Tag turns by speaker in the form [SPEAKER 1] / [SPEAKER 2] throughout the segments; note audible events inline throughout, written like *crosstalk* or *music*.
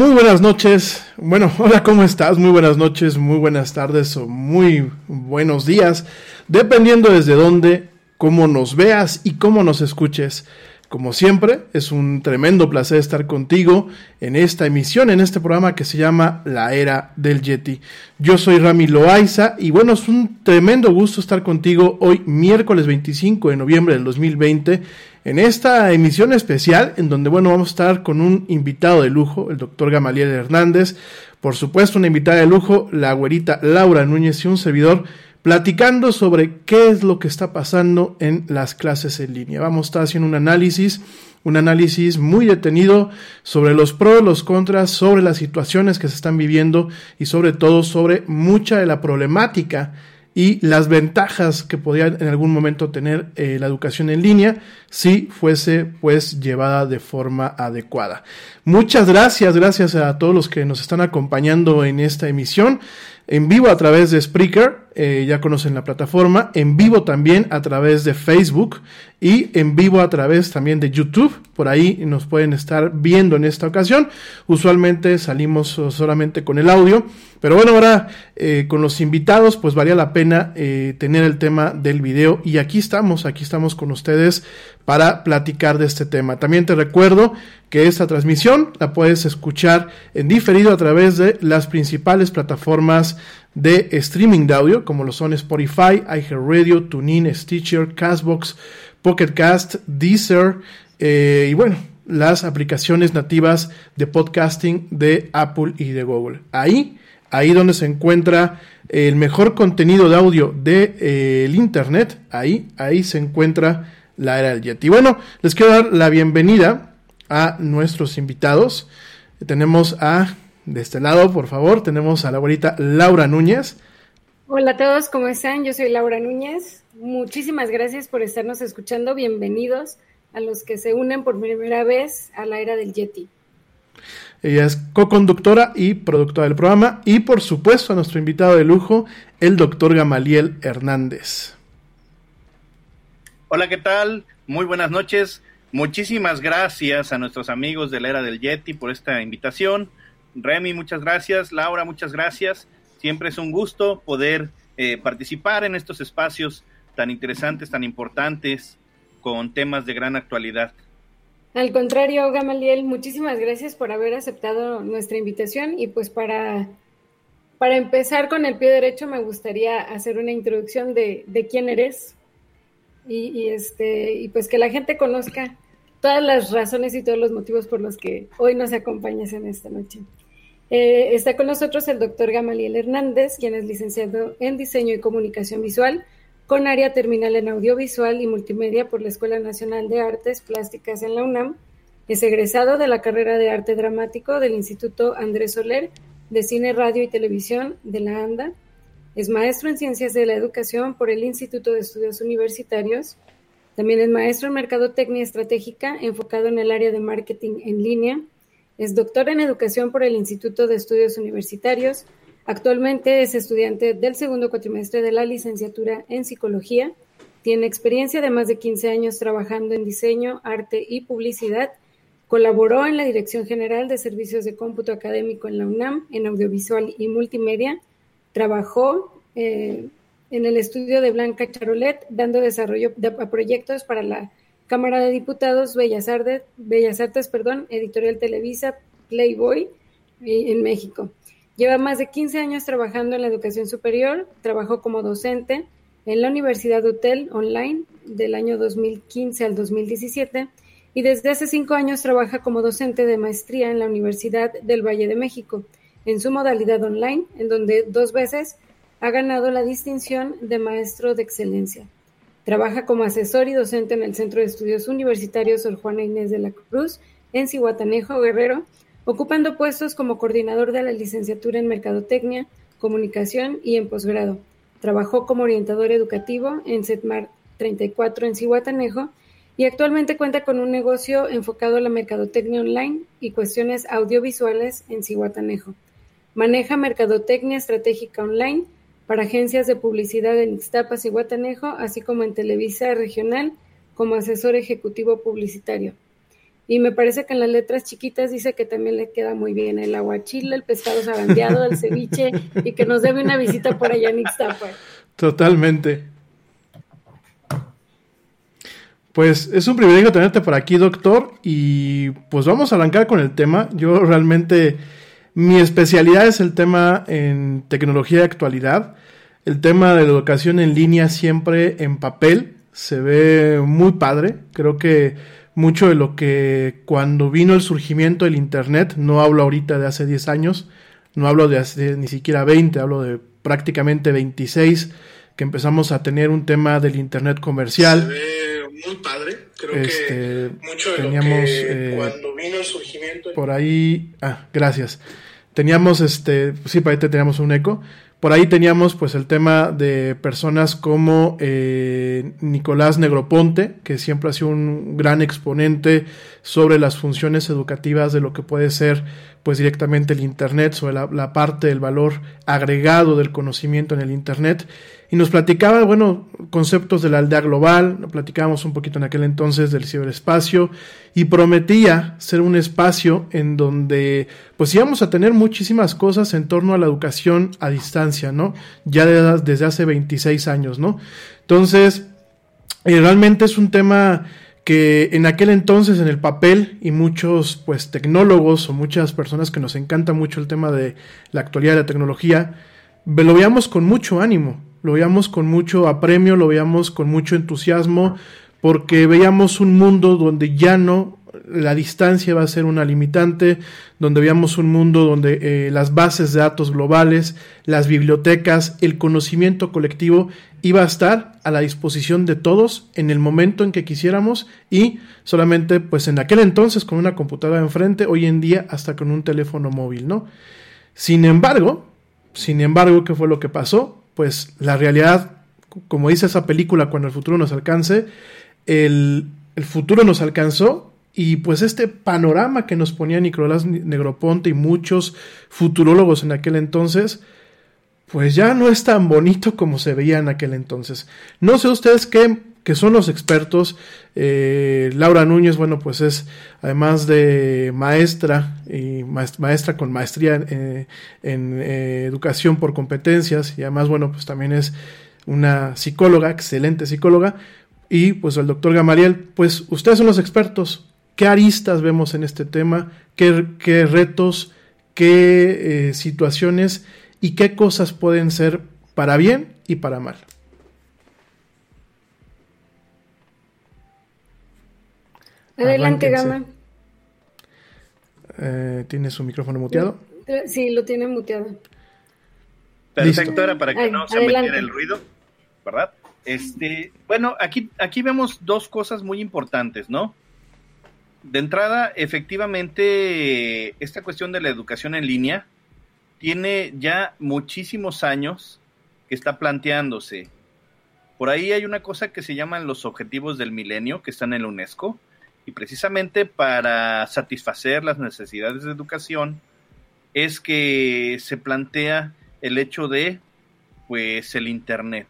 [SPEAKER 1] Muy buenas noches. Bueno, *laughs* hola, ¿cómo estás? Muy buenas noches, muy buenas tardes o muy buenos días, dependiendo desde dónde, cómo nos veas y cómo nos escuches. Como siempre, es un tremendo placer estar contigo en esta emisión, en este programa que se llama La Era del Yeti. Yo soy Rami Loaiza y bueno, es un tremendo gusto estar contigo hoy miércoles 25 de noviembre del 2020 en esta emisión especial en donde bueno, vamos a estar con un invitado de lujo, el doctor Gamaliel Hernández, por supuesto una invitada de lujo, la güerita Laura Núñez y un servidor platicando sobre qué es lo que está pasando en las clases en línea. Vamos a estar haciendo un análisis, un análisis muy detenido sobre los pros, los contras, sobre las situaciones que se están viviendo y sobre todo sobre mucha de la problemática y las ventajas que podía en algún momento tener eh, la educación en línea si fuese pues llevada de forma adecuada. Muchas gracias, gracias a todos los que nos están acompañando en esta emisión en vivo a través de Spreaker, eh, ya conocen la plataforma, en vivo también a través de Facebook y en vivo a través también de YouTube. Por ahí nos pueden estar viendo en esta ocasión. Usualmente salimos solamente con el audio, pero bueno, ahora eh, con los invitados, pues valía la pena eh, tener el tema del video y aquí estamos, aquí estamos con ustedes para platicar de este tema. También te recuerdo que esta transmisión la puedes escuchar en diferido a través de las principales plataformas de streaming de audio, como lo son Spotify, iHeartRadio, TuneIn, Stitcher, Castbox, Pocket Cast, Deezer eh, y bueno, las aplicaciones nativas de podcasting de Apple y de Google. Ahí, ahí donde se encuentra el mejor contenido de audio del de, eh, Internet, ahí, ahí se encuentra la era del Yeti. Bueno, les quiero dar la bienvenida a nuestros invitados. Tenemos a, de este lado, por favor, tenemos a la abuelita Laura Núñez.
[SPEAKER 2] Hola a todos, ¿cómo están? Yo soy Laura Núñez. Muchísimas gracias por estarnos escuchando. Bienvenidos a los que se unen por primera vez a la era del Yeti.
[SPEAKER 1] Ella es co-conductora y productora del programa y por supuesto a nuestro invitado de lujo, el doctor Gamaliel Hernández.
[SPEAKER 3] Hola, ¿qué tal? Muy buenas noches. Muchísimas gracias a nuestros amigos de la era del Yeti por esta invitación. Remy, muchas gracias. Laura, muchas gracias. Siempre es un gusto poder eh, participar en estos espacios tan interesantes, tan importantes, con temas de gran actualidad.
[SPEAKER 2] Al contrario, Gamaliel, muchísimas gracias por haber aceptado nuestra invitación y pues para, para empezar con el pie derecho me gustaría hacer una introducción de, de quién eres, y, este, y pues que la gente conozca todas las razones y todos los motivos por los que hoy nos acompañas en esta noche. Eh, está con nosotros el doctor Gamaliel Hernández, quien es licenciado en Diseño y Comunicación Visual, con área terminal en Audiovisual y Multimedia por la Escuela Nacional de Artes Plásticas en la UNAM. Es egresado de la carrera de Arte Dramático del Instituto Andrés Soler de Cine, Radio y Televisión de la ANDA es maestro en Ciencias de la Educación por el Instituto de Estudios Universitarios. También es maestro en Mercadotecnia Estratégica, enfocado en el área de marketing en línea. Es doctor en Educación por el Instituto de Estudios Universitarios. Actualmente es estudiante del segundo cuatrimestre de la licenciatura en Psicología. Tiene experiencia de más de 15 años trabajando en diseño, arte y publicidad. Colaboró en la Dirección General de Servicios de Cómputo Académico en la UNAM, en audiovisual y multimedia Trabajó eh, en el estudio de Blanca Charolet, dando desarrollo a proyectos para la Cámara de Diputados, Bellas Artes, Bellas Artes perdón, Editorial Televisa, Playboy en México. Lleva más de 15 años trabajando en la educación superior, trabajó como docente en la Universidad Hotel Online del año 2015 al 2017 y desde hace cinco años trabaja como docente de maestría en la Universidad del Valle de México en su modalidad online, en donde dos veces ha ganado la distinción de Maestro de Excelencia. Trabaja como asesor y docente en el Centro de Estudios Universitarios Sor Juana Inés de la Cruz, en Cihuatanejo, Guerrero, ocupando puestos como coordinador de la licenciatura en Mercadotecnia, Comunicación y en posgrado. Trabajó como orientador educativo en CETMAR 34 en Cihuatanejo y actualmente cuenta con un negocio enfocado a la mercadotecnia online y cuestiones audiovisuales en Cihuatanejo. Maneja mercadotecnia estratégica online para agencias de publicidad en Ixtapas y Guatanejo, así como en Televisa Regional como asesor ejecutivo publicitario. y me parece que en las letras chiquitas dice que también le queda muy bien el aguachile, el pescado zarandeado, el ceviche *laughs* y que nos debe una visita por allá en Ixtapa.
[SPEAKER 1] Totalmente. Pues es un privilegio tenerte por aquí, doctor, y pues vamos a arrancar con el tema. Yo realmente, mi especialidad es el tema en tecnología de actualidad. El tema de la educación en línea siempre en papel se ve muy padre. Creo que mucho de lo que cuando vino el surgimiento del Internet, no hablo ahorita de hace 10 años, no hablo de hace ni siquiera 20, hablo de prácticamente 26, que empezamos a tener un tema del Internet comercial.
[SPEAKER 4] Se ve muy padre. Creo
[SPEAKER 1] Este,
[SPEAKER 4] que mucho de
[SPEAKER 1] teníamos,
[SPEAKER 4] lo que
[SPEAKER 1] eh,
[SPEAKER 4] cuando vino el surgimiento
[SPEAKER 1] Por ahí, ah, gracias. Teníamos este, sí, para ahí te teníamos un eco. Por ahí teníamos pues el tema de personas como eh, Nicolás Negroponte, que siempre ha sido un gran exponente sobre las funciones educativas de lo que puede ser pues directamente el Internet, sobre la, parte del valor agregado del conocimiento en el Internet. Y nos platicaba, bueno, conceptos de la aldea global, platicábamos un poquito en aquel entonces del ciberespacio y prometía ser un espacio en donde pues íbamos a tener muchísimas cosas en torno a la educación a distancia, ¿no? Ya de- desde hace 26 años, ¿no? Entonces, eh, realmente es un tema que en aquel entonces en el papel y muchos pues tecnólogos o muchas personas que nos encanta mucho el tema de la actualidad de la tecnología, lo veíamos con mucho ánimo, lo veíamos con mucho apremio, lo veíamos con mucho entusiasmo, porque veíamos un mundo donde ya no la distancia va a ser una limitante, donde veíamos un mundo donde eh, las bases de datos globales, las bibliotecas, el conocimiento colectivo iba a estar a la disposición de todos en el momento en que quisiéramos y solamente pues en aquel entonces con una computadora enfrente, hoy en día hasta con un teléfono móvil, ¿no? Sin embargo, sin embargo, ¿qué fue lo que pasó? Pues la realidad, como dice esa película, cuando el futuro nos alcance, el, el futuro nos alcanzó y pues este panorama que nos ponía Nicolás Negroponte y muchos futurólogos en aquel entonces, pues ya no es tan bonito como se veía en aquel entonces. No sé ustedes qué, que son los expertos. Eh, Laura Núñez, bueno, pues es además de maestra y maest- maestra con maestría en, eh, eh, educación por competencias y además, bueno, pues también es una psicóloga, excelente psicóloga. Y pues el doctor Gamaliel, pues ustedes son los expertos. ¿Qué aristas vemos en este tema? ¿Qué, qué retos? ¿Qué eh, situaciones? ¿Y qué cosas pueden ser para bien y para mal?
[SPEAKER 2] Adelante. Gama.
[SPEAKER 1] Eh, ¿Tiene su micrófono muteado?
[SPEAKER 2] Sí, lo tiene muteado.
[SPEAKER 3] Perfecto,
[SPEAKER 1] Listo.
[SPEAKER 3] era para que
[SPEAKER 2] Ay,
[SPEAKER 3] no se
[SPEAKER 2] adelante.
[SPEAKER 3] metiera el ruido, ¿verdad? Este, bueno, aquí, aquí vemos dos cosas muy importantes, ¿no? De entrada, efectivamente, esta cuestión de la educación en línea tiene ya muchísimos años que está planteándose. Por ahí hay una cosa que se llaman los objetivos del milenio, que están en la UNESCO, y precisamente para satisfacer las necesidades de educación es que se plantea el hecho de pues el internet.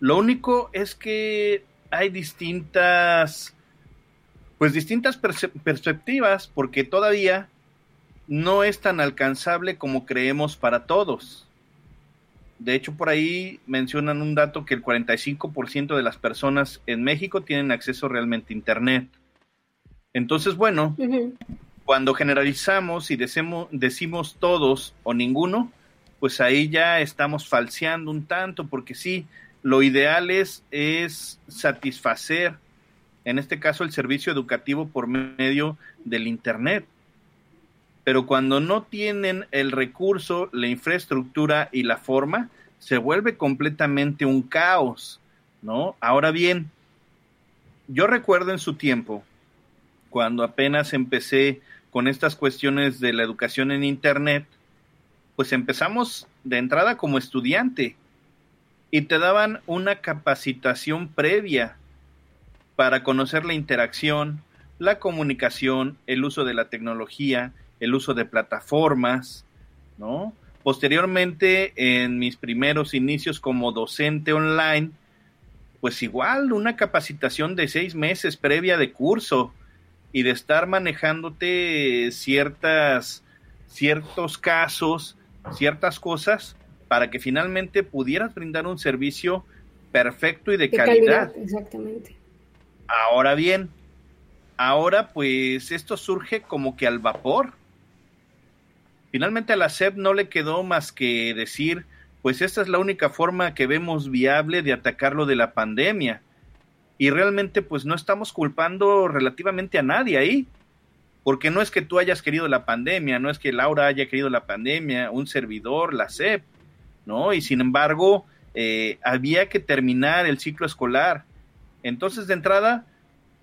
[SPEAKER 3] Lo único es que hay distintas pues distintas perspectivas porque todavía no es tan alcanzable como creemos para todos. De hecho, por ahí mencionan un dato que el 45% de las personas en México tienen acceso realmente a Internet. Entonces, bueno, cuando generalizamos y decimos, decimos todos o ninguno, pues ahí ya estamos falseando un tanto, porque sí, lo ideal es, es satisfacer, en este caso, el servicio educativo por medio del Internet. Pero cuando no tienen el recurso, la infraestructura y la forma, se vuelve completamente un caos, ¿no? Ahora bien, yo recuerdo en su tiempo, cuando apenas empecé con estas cuestiones de la educación en Internet, pues empezamos de entrada como estudiante y te daban una capacitación previa para conocer la interacción, la comunicación, el uso de la tecnología, el uso de plataformas, ¿no? Posteriormente, en mis primeros inicios como docente online, pues igual una capacitación de seis meses previa de curso, y de estar manejándote ciertas, ciertos casos, ciertas cosas, para que finalmente pudieras brindar un servicio perfecto y de,
[SPEAKER 2] De
[SPEAKER 3] calidad.
[SPEAKER 2] calidad, exactamente.
[SPEAKER 3] Ahora bien, ahora pues esto surge como que al vapor. Finalmente a la SEP no le quedó más que decir, pues esta es la única forma que vemos viable de atacar lo de la pandemia. Y realmente pues no estamos culpando relativamente a nadie ahí. Porque no es que tú hayas querido la pandemia, no es que Laura haya querido la pandemia, un servidor, la SEP, ¿no? Y sin embargo, eh, había que terminar el ciclo escolar. Entonces, de entrada,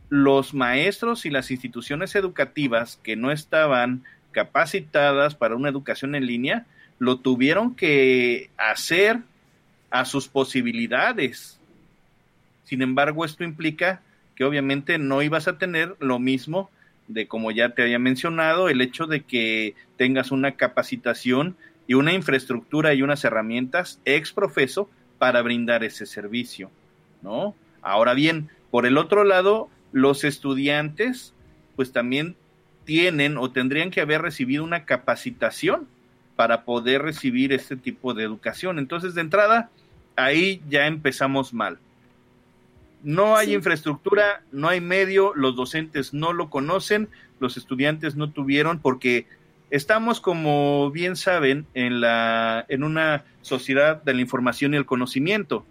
[SPEAKER 3] los maestros y las instituciones educativas que no estaban capacitadas para una educación en línea, lo tuvieron que hacer a sus posibilidades. Sin embargo, esto implica que obviamente no ibas a tener lo mismo de como ya te había mencionado, el hecho de que tengas una capacitación y una infraestructura y unas herramientas ex profeso para brindar ese servicio, ¿no? Ahora bien, por el otro lado, los estudiantes pues también tienen o tendrían que haber recibido una capacitación para poder recibir este tipo de educación. Entonces, de entrada, ahí ya empezamos mal. No hay
[SPEAKER 2] Sí.
[SPEAKER 3] infraestructura, no hay medio, los docentes no lo conocen, los estudiantes no tuvieron, porque estamos, como bien saben, en, la, en una sociedad de la información y el conocimiento.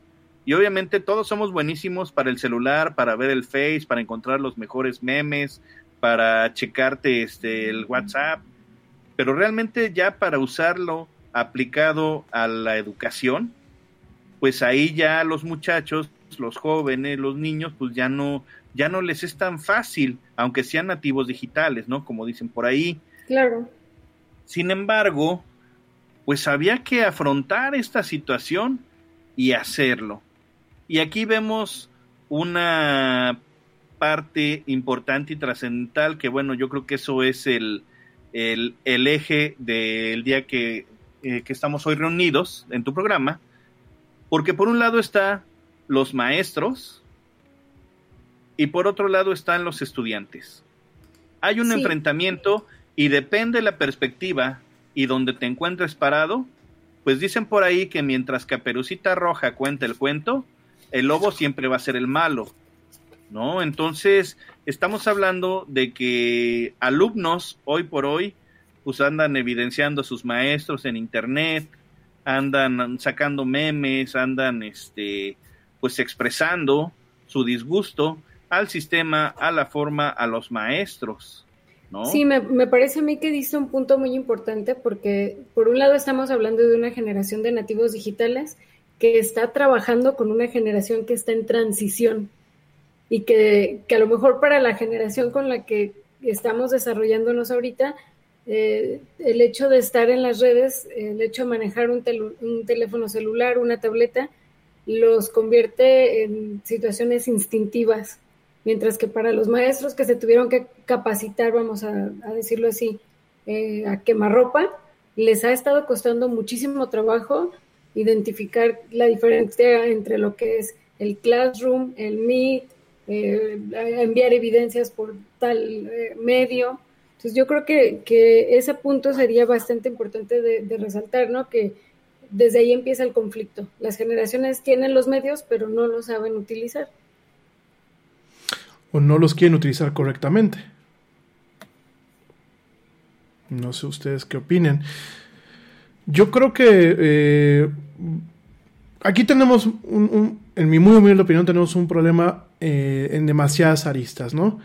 [SPEAKER 3] Y obviamente todos somos buenísimos para el celular, para ver el Face, para encontrar los mejores memes, para checarte este, el WhatsApp, pero realmente ya para usarlo aplicado a la educación, pues ahí ya los muchachos, los jóvenes, los niños, pues ya no, ya no les es tan fácil, aunque sean nativos digitales, ¿no? Como dicen por ahí.
[SPEAKER 2] Claro.
[SPEAKER 3] Sin embargo, pues había que afrontar esta situación y hacerlo. Y aquí vemos una parte importante y trascendental que, bueno, yo creo que eso es el, el, el eje del día que, eh, que estamos hoy reunidos en tu programa, porque por un lado está los maestros y por otro lado están los estudiantes. Hay un
[SPEAKER 2] Sí.
[SPEAKER 3] enfrentamiento y depende de la perspectiva y donde te encuentres parado, pues dicen por ahí que mientras Caperucita Roja cuenta el cuento, el lobo siempre va a ser el malo, ¿no? Entonces, estamos hablando de que alumnos hoy por hoy, pues andan evidenciando a sus maestros en internet, andan sacando memes, andan, este, pues expresando su disgusto al sistema, a la forma, a los maestros, ¿no?
[SPEAKER 2] Sí, me, me parece a mí que dice un punto muy importante porque por un lado estamos hablando de una generación de nativos digitales que está trabajando con una generación que está en transición y que, que a lo mejor para la generación con la que estamos desarrollándonos ahorita, eh, el hecho de estar en las redes, el hecho de manejar un, tel- un teléfono celular, una tableta, los convierte en situaciones instintivas, mientras que para los maestros que se tuvieron que capacitar, vamos a, a decirlo así, eh, a quemarropa, les ha estado costando muchísimo trabajo identificar la diferencia entre lo que es el classroom, el meet, eh, enviar evidencias por tal eh, medio. Entonces yo creo que, que, ese punto sería bastante importante de, resaltar, ¿no? Que desde ahí empieza el conflicto. Las generaciones tienen los medios, pero no los saben utilizar.
[SPEAKER 1] O no los quieren utilizar correctamente. No sé ustedes qué opinen. Yo creo que eh, aquí tenemos, un, en mi muy humilde opinión, tenemos un problema eh, en demasiadas aristas, ¿no?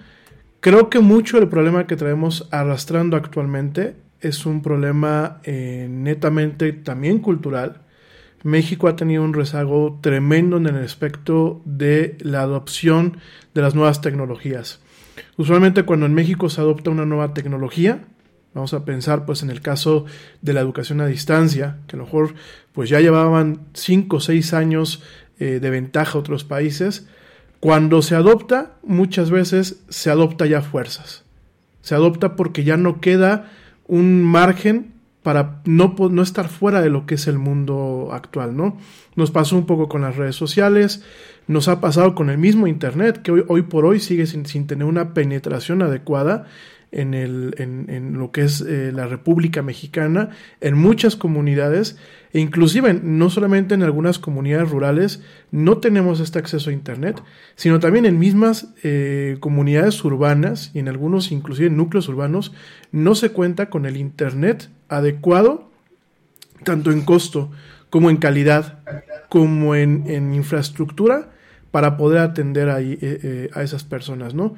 [SPEAKER 1] Creo que mucho del problema que traemos arrastrando actualmente es un problema eh, netamente también cultural. México ha tenido un rezago tremendo en el aspecto de la adopción de las nuevas tecnologías. Usualmente cuando en México se adopta una nueva tecnología, vamos a pensar pues en el caso de la educación a distancia, que a lo mejor pues ya llevaban 5 o 6 años eh, de ventaja a otros países, cuando se adopta, muchas veces se adopta ya fuerzas. Se adopta porque ya no queda un margen para no, no estar fuera de lo que es el mundo actual, ¿no? Nos pasó un poco con las redes sociales, nos ha pasado con el mismo Internet, que hoy, hoy por hoy sigue sin, sin tener una penetración adecuada en, el, en, en lo que es eh, la República Mexicana, en muchas comunidades, e inclusive no solamente en algunas comunidades rurales no tenemos este acceso a Internet, sino también en mismas eh, comunidades urbanas y en algunos inclusive núcleos urbanos no se cuenta con el Internet adecuado, tanto en costo como en calidad, como en, en infraestructura, para poder atender ahí, eh, a esas personas, ¿no?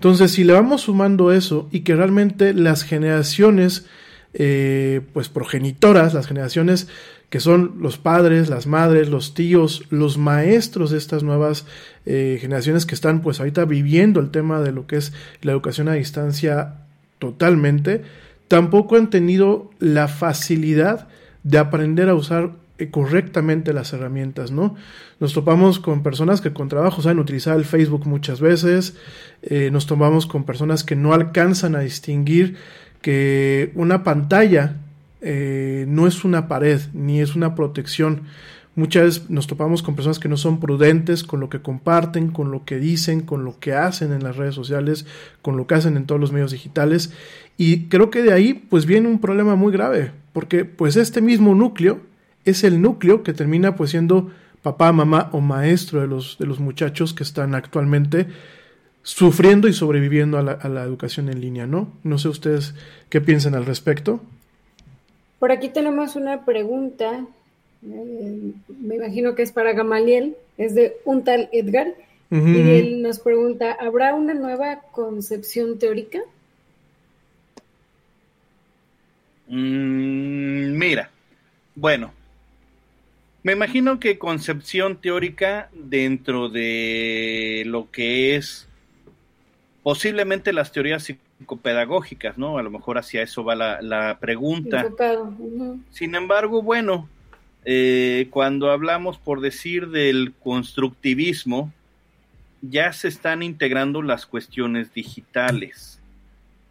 [SPEAKER 1] Entonces, si le vamos sumando eso y que realmente las generaciones, eh, pues progenitoras, las generaciones que son los padres, las madres, los tíos, los maestros de estas nuevas eh, generaciones que están pues ahorita viviendo el tema de lo que es la educación a distancia totalmente, tampoco han tenido la facilidad de aprender a usar correctamente las herramientas, ¿no? Nos topamos con personas que con trabajo saben utilizar el Facebook muchas veces, eh, nos topamos con personas que no alcanzan a distinguir que una pantalla eh, no es una pared ni es una protección. Muchas veces nos topamos con personas que no son prudentes con lo que comparten, con lo que dicen, con lo que hacen en las redes sociales, con lo que hacen en todos los medios digitales. Y creo que de ahí pues viene un problema muy grave, porque pues este mismo núcleo es el núcleo que termina pues siendo papá, mamá o maestro de los, de los muchachos que están actualmente sufriendo y sobreviviendo a la, a la educación en línea, ¿no? No sé ustedes qué piensan al respecto.
[SPEAKER 2] Por aquí tenemos una pregunta, eh, me imagino que es para Gamaliel, es de un tal Edgar, uh -huh. y él nos pregunta, ¿habrá una nueva concepción teórica?
[SPEAKER 3] Mm, mira, bueno, me imagino que concepción teórica dentro de lo que es posiblemente las teorías psicopedagógicas, ¿no? A lo mejor hacia eso va la, la pregunta.
[SPEAKER 2] Uh -huh.
[SPEAKER 3] Sin embargo, bueno, eh, cuando hablamos, por decir, del constructivismo, ya se están integrando las cuestiones digitales.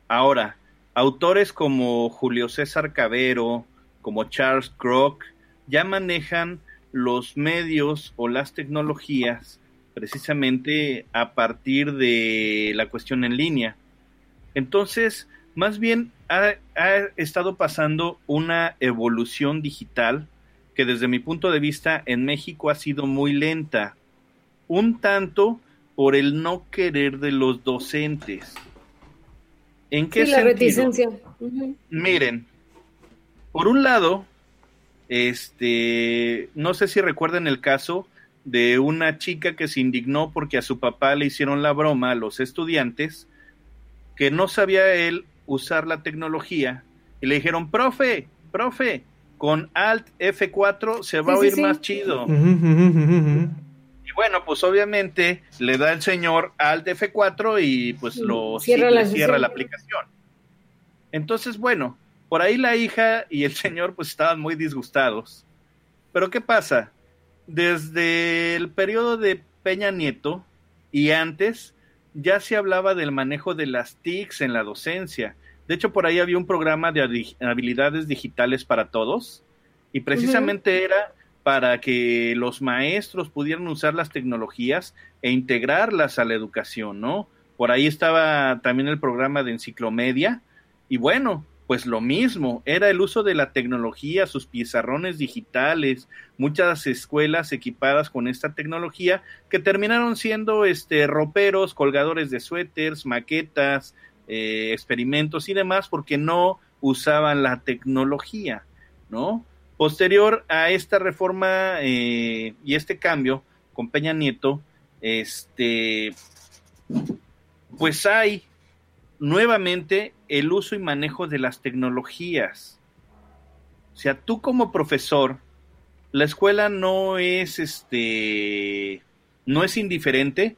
[SPEAKER 3] Ahora, autores como Julio César Cabero, como Charles Kroc, ya manejan los medios o las tecnologías precisamente a partir de la cuestión en línea. Entonces, más bien ha, ha, estado pasando una evolución digital que desde mi punto de vista en México ha sido muy lenta, un tanto por el no querer de los docentes. ¿En qué
[SPEAKER 2] sí, la reticencia. Uh -huh.
[SPEAKER 3] Miren, por un lado, este, no sé si recuerdan el caso de una chica que se indignó porque a su papá le hicieron la broma a los estudiantes que no sabía él usar la tecnología y le dijeron, profe, profe, con Alt F4 se va sí, a oír sí, sí. más chido. Y bueno, pues obviamente le da el señor Alt F4 y pues lo
[SPEAKER 2] cierra, la,
[SPEAKER 3] cierra la aplicación. Entonces, bueno, por ahí la hija y el señor pues estaban muy disgustados. Pero ¿qué pasa? Desde el periodo de Peña Nieto y antes ya se hablaba del manejo de las TICs en la docencia. De hecho, por ahí había un programa de habilidades digitales para todos y precisamente uh -huh. era para que los maestros pudieran usar las tecnologías e integrarlas a la educación, ¿no? Por ahí estaba también el programa de enciclomedia y bueno, pues lo mismo, era el uso de la tecnología, sus pizarrones digitales, muchas escuelas equipadas con esta tecnología que terminaron siendo este roperos, colgadores de suéteres, maquetas, eh, experimentos y demás porque no usaban la tecnología, ¿no? Posterior a esta reforma eh, y este cambio con Peña Nieto, este, pues hay nuevamente el uso y manejo de las tecnologías. O sea, tú como profesor, la escuela no es este no es indiferente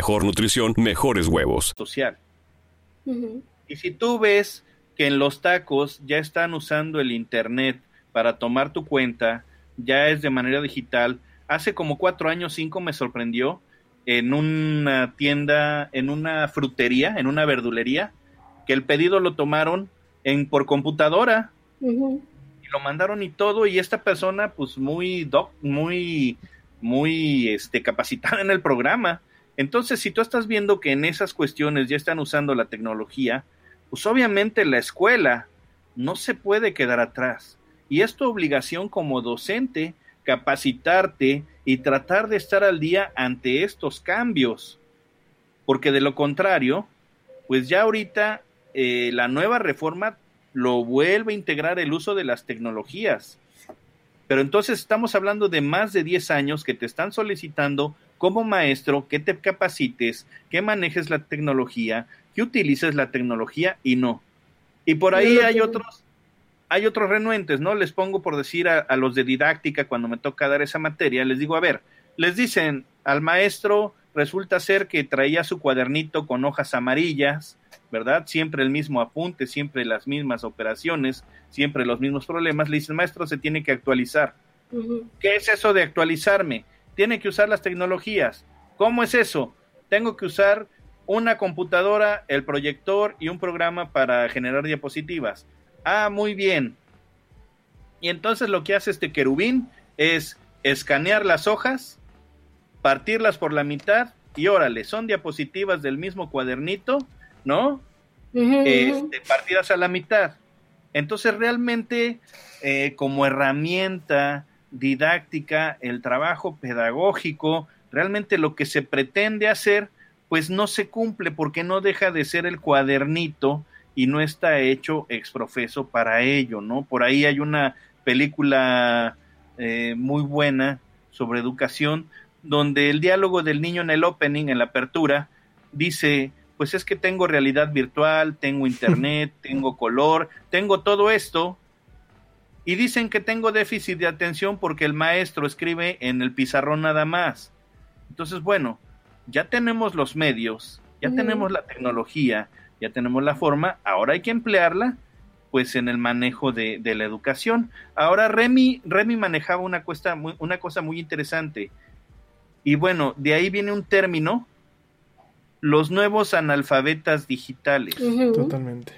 [SPEAKER 5] nutrición, mejores huevos.
[SPEAKER 3] social. Y si tú ves que en los tacos ya están usando el internet para tomar tu cuenta, ya es de manera digital. Hace como cuatro años, cinco me sorprendió en una tienda, en una frutería, en una verdulería, que el pedido lo tomaron en por computadora y lo mandaron y todo y esta persona pues muy doc, muy muy este capacitada en el programa. Entonces, si tú estás viendo que en esas cuestiones ya están usando la tecnología, pues obviamente la escuela no se puede quedar atrás. Y es tu obligación como docente capacitarte y tratar de estar al día ante estos cambios. Porque de lo contrario, pues ya ahorita eh, la nueva reforma lo vuelve a integrar el uso de las tecnologías. Pero entonces estamos hablando de más de 10 años que te están solicitando como maestro que te capacites, que manejes la tecnología, que utilices la tecnología y no. Y por ahí hay otros, hay otros renuentes, ¿no? Les pongo por decir a, a, los de didáctica cuando me toca dar esa materia, les digo, a ver, les dicen al maestro, resulta ser que traía su cuadernito con hojas amarillas, ¿verdad? Siempre el mismo apunte, siempre las mismas operaciones, siempre los mismos problemas. Le dicen, maestro, se tiene que actualizar. Uh -huh. ¿Qué es eso de actualizarme? Tiene que usar las tecnologías. ¿Cómo es eso? Tengo que usar una computadora, el proyector y un programa para generar diapositivas. Ah, muy bien. Y entonces lo que hace este querubín es escanear las hojas, partirlas por la mitad y órale, son diapositivas del mismo cuadernito, ¿no? Uh -huh. este, partidas a la mitad. Entonces realmente eh, como herramienta didáctica, el trabajo pedagógico, realmente lo que se pretende hacer, pues no se cumple porque no deja de ser el cuadernito y no está hecho exprofeso para ello, ¿no? Por ahí hay una película eh, muy buena sobre educación donde el diálogo del niño en el opening, en la apertura, dice, pues es que tengo realidad virtual, tengo *laughs* internet, tengo color, tengo todo esto, y dicen que tengo déficit de atención porque el maestro escribe en el pizarrón nada más. Entonces, bueno, ya tenemos los medios, ya uh -huh. tenemos la tecnología, ya tenemos la forma, ahora hay que emplearla pues en el manejo de, de la educación. Ahora Remy, Remy manejaba una, cuesta, muy, una cosa muy interesante. Y bueno, de ahí viene un término, los nuevos analfabetas digitales.
[SPEAKER 1] Uh -huh. Totalmente.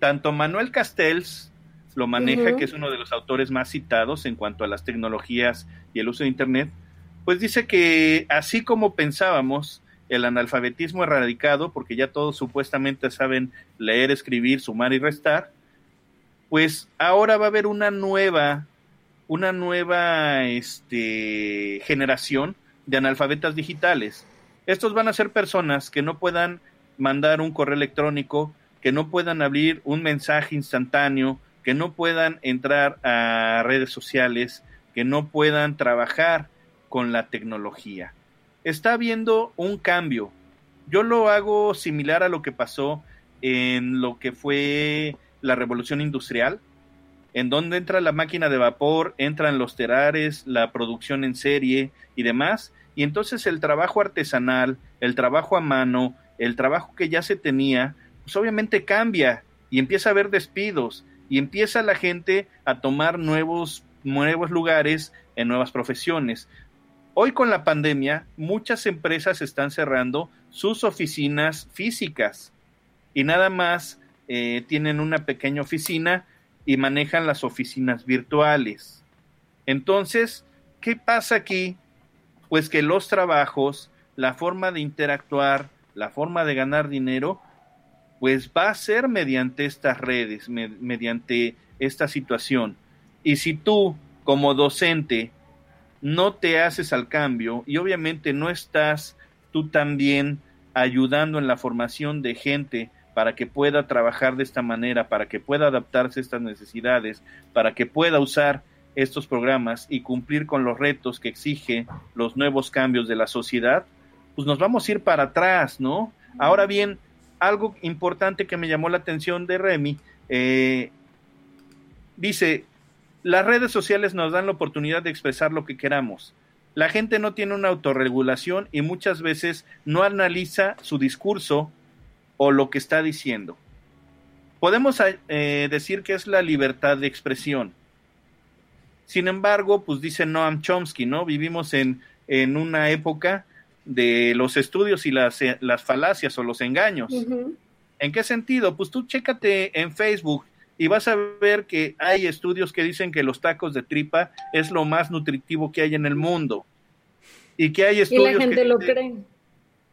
[SPEAKER 3] Tanto Manuel Castells lo maneja, uh -huh. que es uno de los autores más citados en cuanto a las tecnologías y el uso de Internet, pues dice que así como pensábamos, el analfabetismo erradicado, porque ya todos supuestamente saben leer, escribir, sumar y restar, pues ahora va a haber una nueva, una nueva este, generación de analfabetas digitales. Estos van a ser personas que no puedan mandar un correo electrónico, que no puedan abrir un mensaje instantáneo, que no puedan entrar a redes sociales, que no puedan trabajar con la tecnología. Está habiendo un cambio. Yo lo hago similar a lo que pasó en lo que fue la revolución industrial, en donde entra la máquina de vapor, entran los terares, la producción en serie y demás, y entonces el trabajo artesanal, el trabajo a mano, el trabajo que ya se tenía, pues obviamente cambia y empieza a haber despidos y empieza la gente a tomar nuevos, nuevos lugares en nuevas profesiones Hoy con la pandemia, muchas empresas están cerrando sus oficinas físicas y nada más eh, tienen una pequeña oficina y manejan las oficinas virtuales. Entonces, ¿qué pasa aquí? Pues que los trabajos, la forma de interactuar, la forma de ganar dinero, pues va a ser mediante estas redes, me- mediante esta situación. Y si tú, como docente, no te haces al cambio y obviamente no estás tú también ayudando en la formación de gente para que pueda trabajar de esta manera, para que pueda adaptarse a estas necesidades, para que pueda usar estos programas y cumplir con los retos que exige los nuevos cambios de la sociedad, pues nos vamos a ir para atrás, ¿no? Ahora bien, algo importante que me llamó la atención de Remy, eh, dice, las redes sociales nos dan la oportunidad de expresar lo que queramos. La gente no tiene una autorregulación y muchas veces no analiza su discurso o lo que está diciendo. Podemos eh, decir que es la libertad de expresión. Sin embargo, pues dice Noam Chomsky, ¿no? Vivimos en, en una época de los estudios y las, eh, las falacias o los engaños. ¿En qué sentido? Pues tú chécate en Facebook y vas a ver que hay estudios que dicen que los tacos de tripa es lo más nutritivo que hay en el mundo. Y que hay
[SPEAKER 2] Y
[SPEAKER 3] estudios
[SPEAKER 2] la gente
[SPEAKER 3] que,
[SPEAKER 2] lo cree.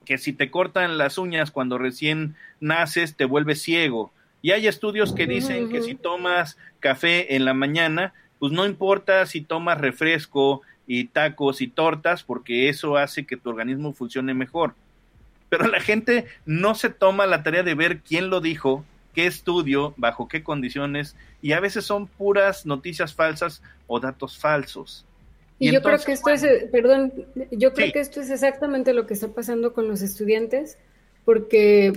[SPEAKER 3] que si te cortan las uñas cuando recién naces te vuelves ciego. Y hay estudios que dicen que si tomas café en la mañana, pues no importa si tomas refresco y tacos y tortas, porque eso hace que tu organismo funcione mejor. Pero la gente no se toma la tarea de ver quién lo dijo, qué estudio, bajo qué condiciones, y a veces son puras noticias falsas o datos falsos.
[SPEAKER 2] Y,
[SPEAKER 3] Y
[SPEAKER 2] yo
[SPEAKER 3] entonces,
[SPEAKER 2] creo que esto es, perdón, yo creo
[SPEAKER 3] Sí.
[SPEAKER 2] que esto es exactamente lo que está pasando con los estudiantes, porque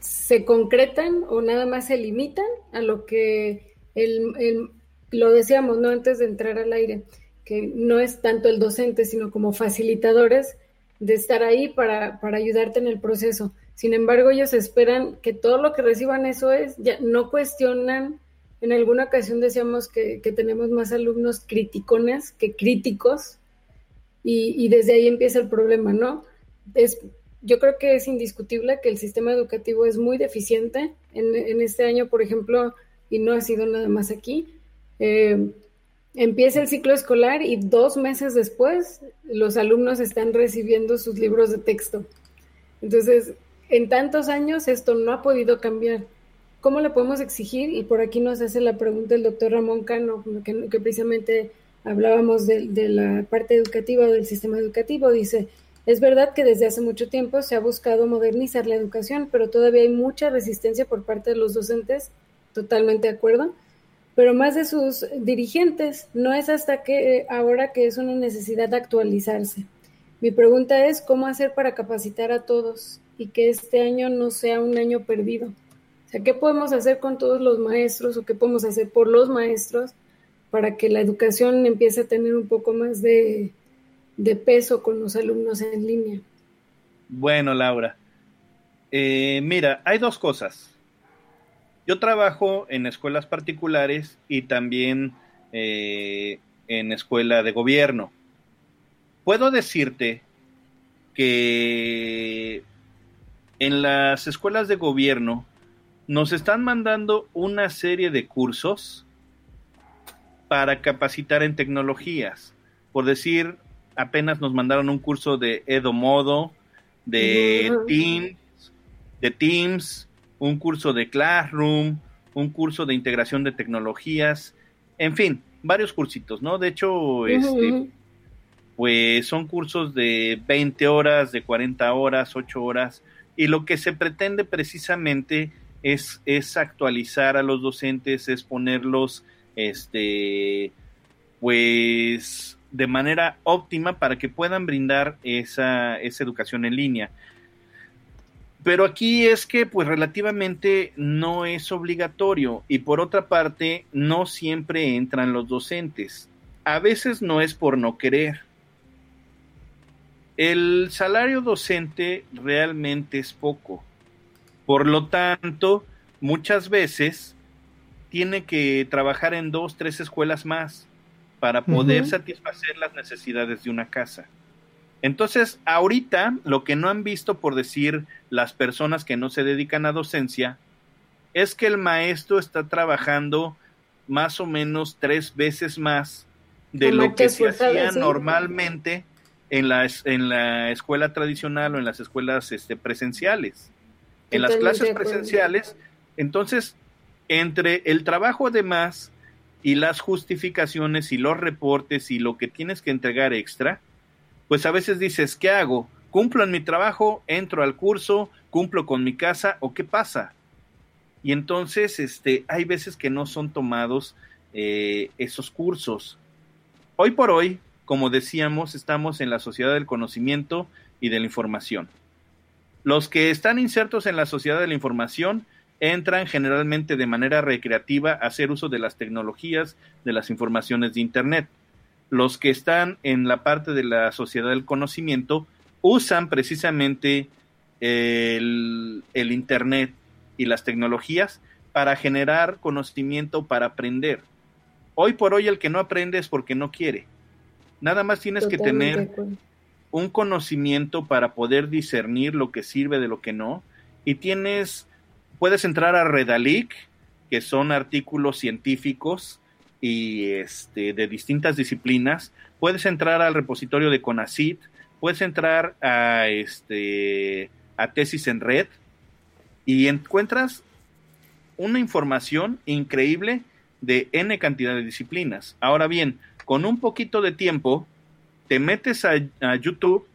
[SPEAKER 2] se concretan o nada más se limitan a lo que el, el- lo decíamos, ¿no? Antes de entrar al aire, que no es tanto el docente, sino como facilitadores de estar ahí para, para ayudarte en el proceso. Sin embargo, ellos esperan que todo lo que reciban eso es, ya no cuestionan. En alguna ocasión decíamos que, que tenemos más alumnos criticones que críticos, y, y desde ahí empieza el problema, ¿no? Es, yo creo que es indiscutible que el sistema educativo es muy deficiente. En, en este año, por ejemplo, y no ha sido nada más aquí, eh, empieza el ciclo escolar y dos meses después los alumnos están recibiendo sus libros de texto. Entonces, en tantos años esto no ha podido cambiar. ¿Cómo le podemos exigir? Y por aquí nos hace la pregunta el doctor Ramón Cano, que, precisamente hablábamos de, de, la parte educativa del sistema educativo. Dice, es verdad que desde hace mucho tiempo se ha buscado modernizar la educación, pero todavía hay mucha resistencia por parte de los docentes, totalmente de acuerdo, pero más de sus dirigentes. No es hasta que ahora que es una necesidad de actualizarse. Mi pregunta es, ¿cómo hacer para capacitar a todos y que este año no sea un año perdido? O sea, ¿qué podemos hacer con todos los maestros o qué podemos hacer por los maestros para que la educación empiece a tener un poco más de, peso con los alumnos en línea?
[SPEAKER 3] Bueno, Laura, eh, mira, hay dos cosas. Yo trabajo en escuelas particulares y también eh, en escuela de gobierno. Puedo decirte que en las escuelas de gobierno nos están mandando una serie de cursos para capacitar en tecnologías. Por decir, apenas nos mandaron un curso de Edomodo, de. Teams, de Teams, un curso de Classroom, un curso de integración de tecnologías, en fin, varios cursitos, ¿no? De hecho, este, pues son cursos de 20 horas, de 40 horas, 8 horas, y lo que se pretende precisamente es, es actualizar a los docentes, es ponerlos, este, pues, de manera óptima para que puedan brindar esa, esa educación en línea. Pero aquí es que, pues, relativamente no es obligatorio y por otra parte, no siempre entran los docentes. A veces no es por no querer. El salario docente realmente es poco. Por lo tanto, muchas veces tiene que trabajar en dos, tres escuelas más para poder satisfacer las necesidades de una casa. Entonces, ahorita lo que no han visto, por decir, las personas que no se dedican a docencia, es que el maestro está trabajando más o menos tres veces más de lo que se hacía normalmente en la, en la escuela tradicional o en las escuelas este, presenciales. En las clases presenciales, entonces, entre el trabajo de más y las justificaciones y los reportes y lo que tienes que entregar extra, pues a veces dices, ¿qué hago? ¿Cumplo en mi trabajo? ¿Entro al curso? ¿Cumplo con mi casa? ¿O qué pasa? Y entonces, este, hay veces que no son tomados eh, esos cursos. Hoy por hoy, como decíamos, estamos en la sociedad del conocimiento y de la información. Los que están insertos en la sociedad de la información entran generalmente de manera recreativa a hacer uso de las tecnologías, de las informaciones de Internet. Los que están en la parte de la sociedad del conocimiento usan precisamente el, el Internet y las tecnologías para generar conocimiento, para aprender. Hoy por hoy el que no aprende es porque no quiere. Nada más tienes que tener un conocimiento para poder discernir lo que sirve de lo que no. Y tienes, puedes entrar a Redalic, que son artículos científicos y este, de distintas disciplinas. Puedes entrar al repositorio de CONACIT, puedes entrar a, este, a Tesis en Red y encuentras una información increíble de N cantidad de disciplinas. Ahora bien, con un poquito de tiempo, te metes a, a YouTube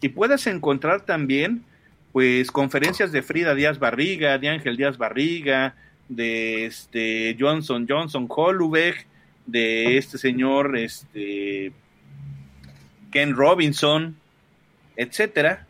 [SPEAKER 3] y puedes encontrar también pues conferencias de Frida Díaz Barriga, de Ángel Díaz Barriga, de este Johnson Johnson Holubeck, de este señor este Ken Robinson, etcétera,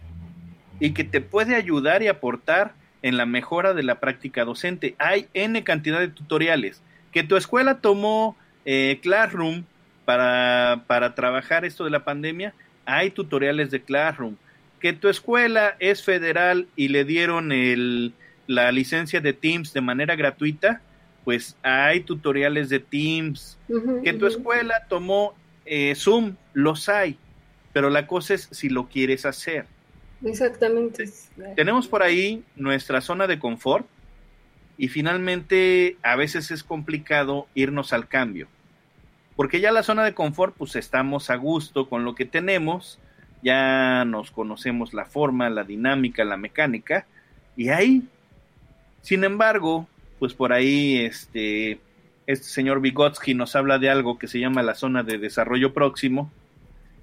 [SPEAKER 3] y que te puede ayudar y aportar en la mejora de la práctica docente. Hay N cantidad de tutoriales. Que tu escuela tomó eh, Classroom para, para trabajar esto de la pandemia, hay tutoriales de Classroom. Que tu escuela es federal y le dieron el, la licencia de Teams de manera gratuita, pues hay tutoriales de Teams. Que tu escuela tomó eh, Zoom, los hay. Pero la cosa es si lo quieres hacer.
[SPEAKER 2] Exactamente.
[SPEAKER 3] Tenemos por ahí nuestra zona de confort y finalmente a veces es complicado irnos al cambio. Porque ya la zona de confort, pues estamos a gusto con lo que tenemos, ya nos conocemos la forma, la dinámica, la mecánica, y ahí, sin embargo, pues por ahí este, este señor Vygotsky nos habla de algo que se llama la zona de desarrollo próximo,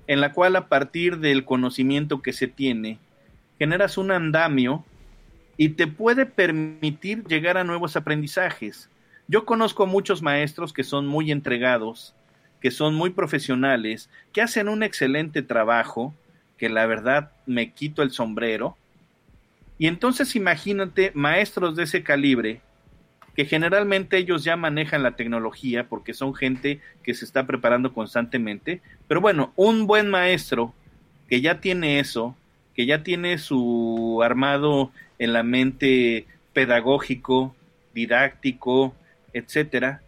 [SPEAKER 3] en la cual a partir del conocimiento que se tiene, generas un andamio y te puede permitir llegar a nuevos aprendizajes. Yo conozco muchos maestros que son muy entregados, que son muy profesionales, que hacen un excelente trabajo, que la verdad me quito el sombrero. Y entonces imagínate maestros de ese calibre, que generalmente ellos ya manejan la tecnología porque son gente que se está preparando constantemente. Pero bueno, un buen maestro que ya tiene eso, que ya tiene su armado en la mente pedagógico, didáctico, etcétera,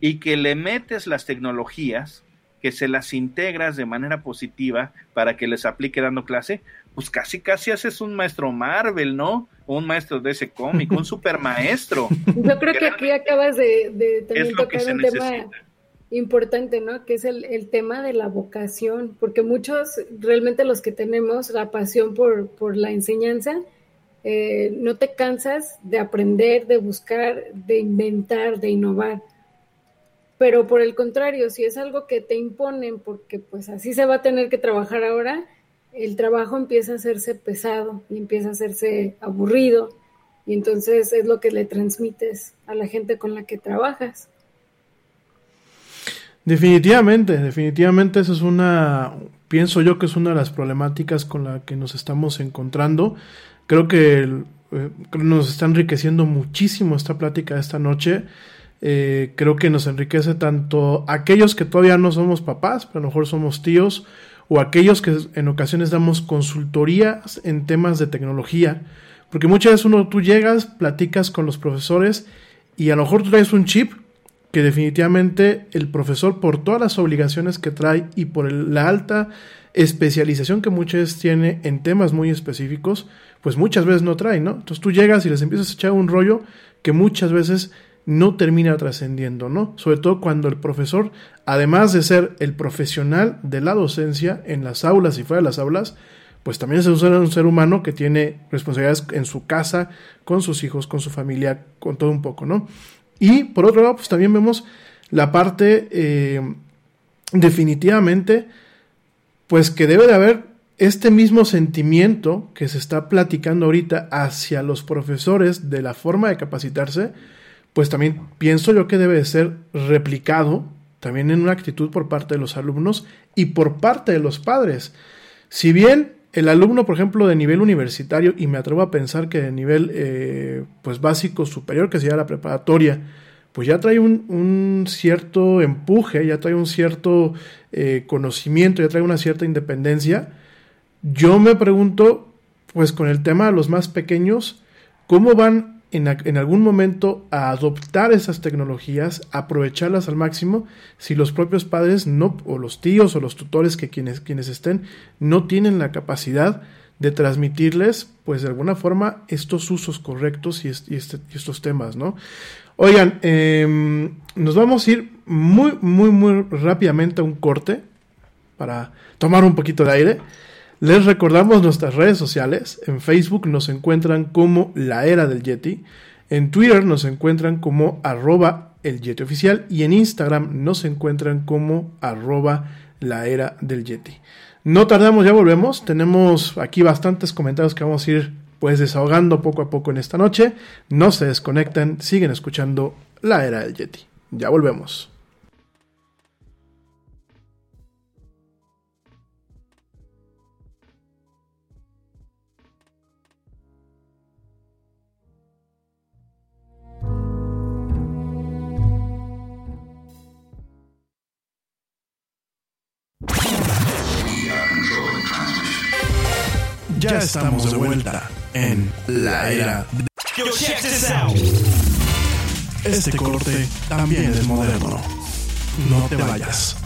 [SPEAKER 3] y que le metes las tecnologías, que se las integras de manera positiva para que les aplique dando clase, pues casi casi haces un maestro Marvel, ¿no? Un maestro de ese cómic, un super maestro. *laughs*
[SPEAKER 2] Yo creo que aquí acabas de, de también tocar un tema importante, ¿no? Que es el, el tema de la vocación, porque muchos, realmente los que tenemos la pasión por, por la enseñanza, eh, no te cansas de aprender, de buscar, de inventar, de innovar. Pero por el contrario, si es algo que te imponen, porque pues así se va a tener que trabajar ahora, el trabajo empieza a hacerse pesado y empieza a hacerse aburrido. Y entonces es lo que le transmites a la gente con la que trabajas.
[SPEAKER 1] Definitivamente, definitivamente eso es una, pienso yo que es una de las problemáticas con la que nos estamos encontrando. Creo que eh, nos está enriqueciendo muchísimo esta plática esta noche. Eh, creo que nos enriquece tanto aquellos que todavía no somos papás, pero a lo mejor somos tíos, o aquellos que en ocasiones damos consultorías en temas de tecnología. Porque muchas veces uno, tú llegas, platicas con los profesores y a lo mejor traes un chip, que definitivamente el profesor, por todas las obligaciones que trae y por la alta especialización que muchas veces tiene en temas muy específicos, pues muchas veces no trae, ¿no? Entonces tú llegas y les empiezas a echar un rollo que muchas veces no termina trascendiendo, ¿no? Sobre todo cuando el profesor, además de ser el profesional de la docencia en las aulas y fuera de las aulas, pues también es un ser, humano que tiene responsabilidades en su casa, con sus hijos, con su familia, con todo un poco, ¿no? Y por otro lado, pues también vemos la parte eh, definitivamente, pues que debe de haber este mismo sentimiento que se está platicando ahorita hacia los profesores de la forma de capacitarse, pues también pienso yo que debe de ser replicado también en una actitud por parte de los alumnos y por parte de los padres. Si bien el alumno, por ejemplo, de nivel universitario, y me atrevo a pensar que de nivel eh, pues básico superior, que sería la preparatoria, pues ya trae un, un cierto empuje, ya trae un cierto eh, conocimiento, ya trae una cierta independencia. Yo me pregunto, pues con el tema de los más pequeños, ¿cómo van en, en algún momento a adoptar esas tecnologías, aprovecharlas al máximo, si los propios padres no, o los tíos o los tutores que quienes, quienes estén, no tienen la capacidad de transmitirles, pues de alguna forma, estos usos correctos y, est- y este- estos temas, ¿no? Oigan, em, nos vamos a ir muy, muy, muy rápidamente a un corte para tomar un poquito de aire. Les recordamos nuestras redes sociales. En Facebook nos encuentran como La Era del Yeti. En Twitter nos encuentran como arroba el Yeti Oficial. Y en Instagram nos encuentran como arroba La Era del Yeti. No tardamos, ya volvemos. Tenemos aquí bastantes comentarios que vamos a ir pues desahogando poco a poco en esta noche. No se desconecten, siguen escuchando La Era del Yeti. Ya volvemos.
[SPEAKER 6] Ya estamos de vuelta en la era.
[SPEAKER 7] Yo.
[SPEAKER 6] Este corte también es moderno. No te vayas.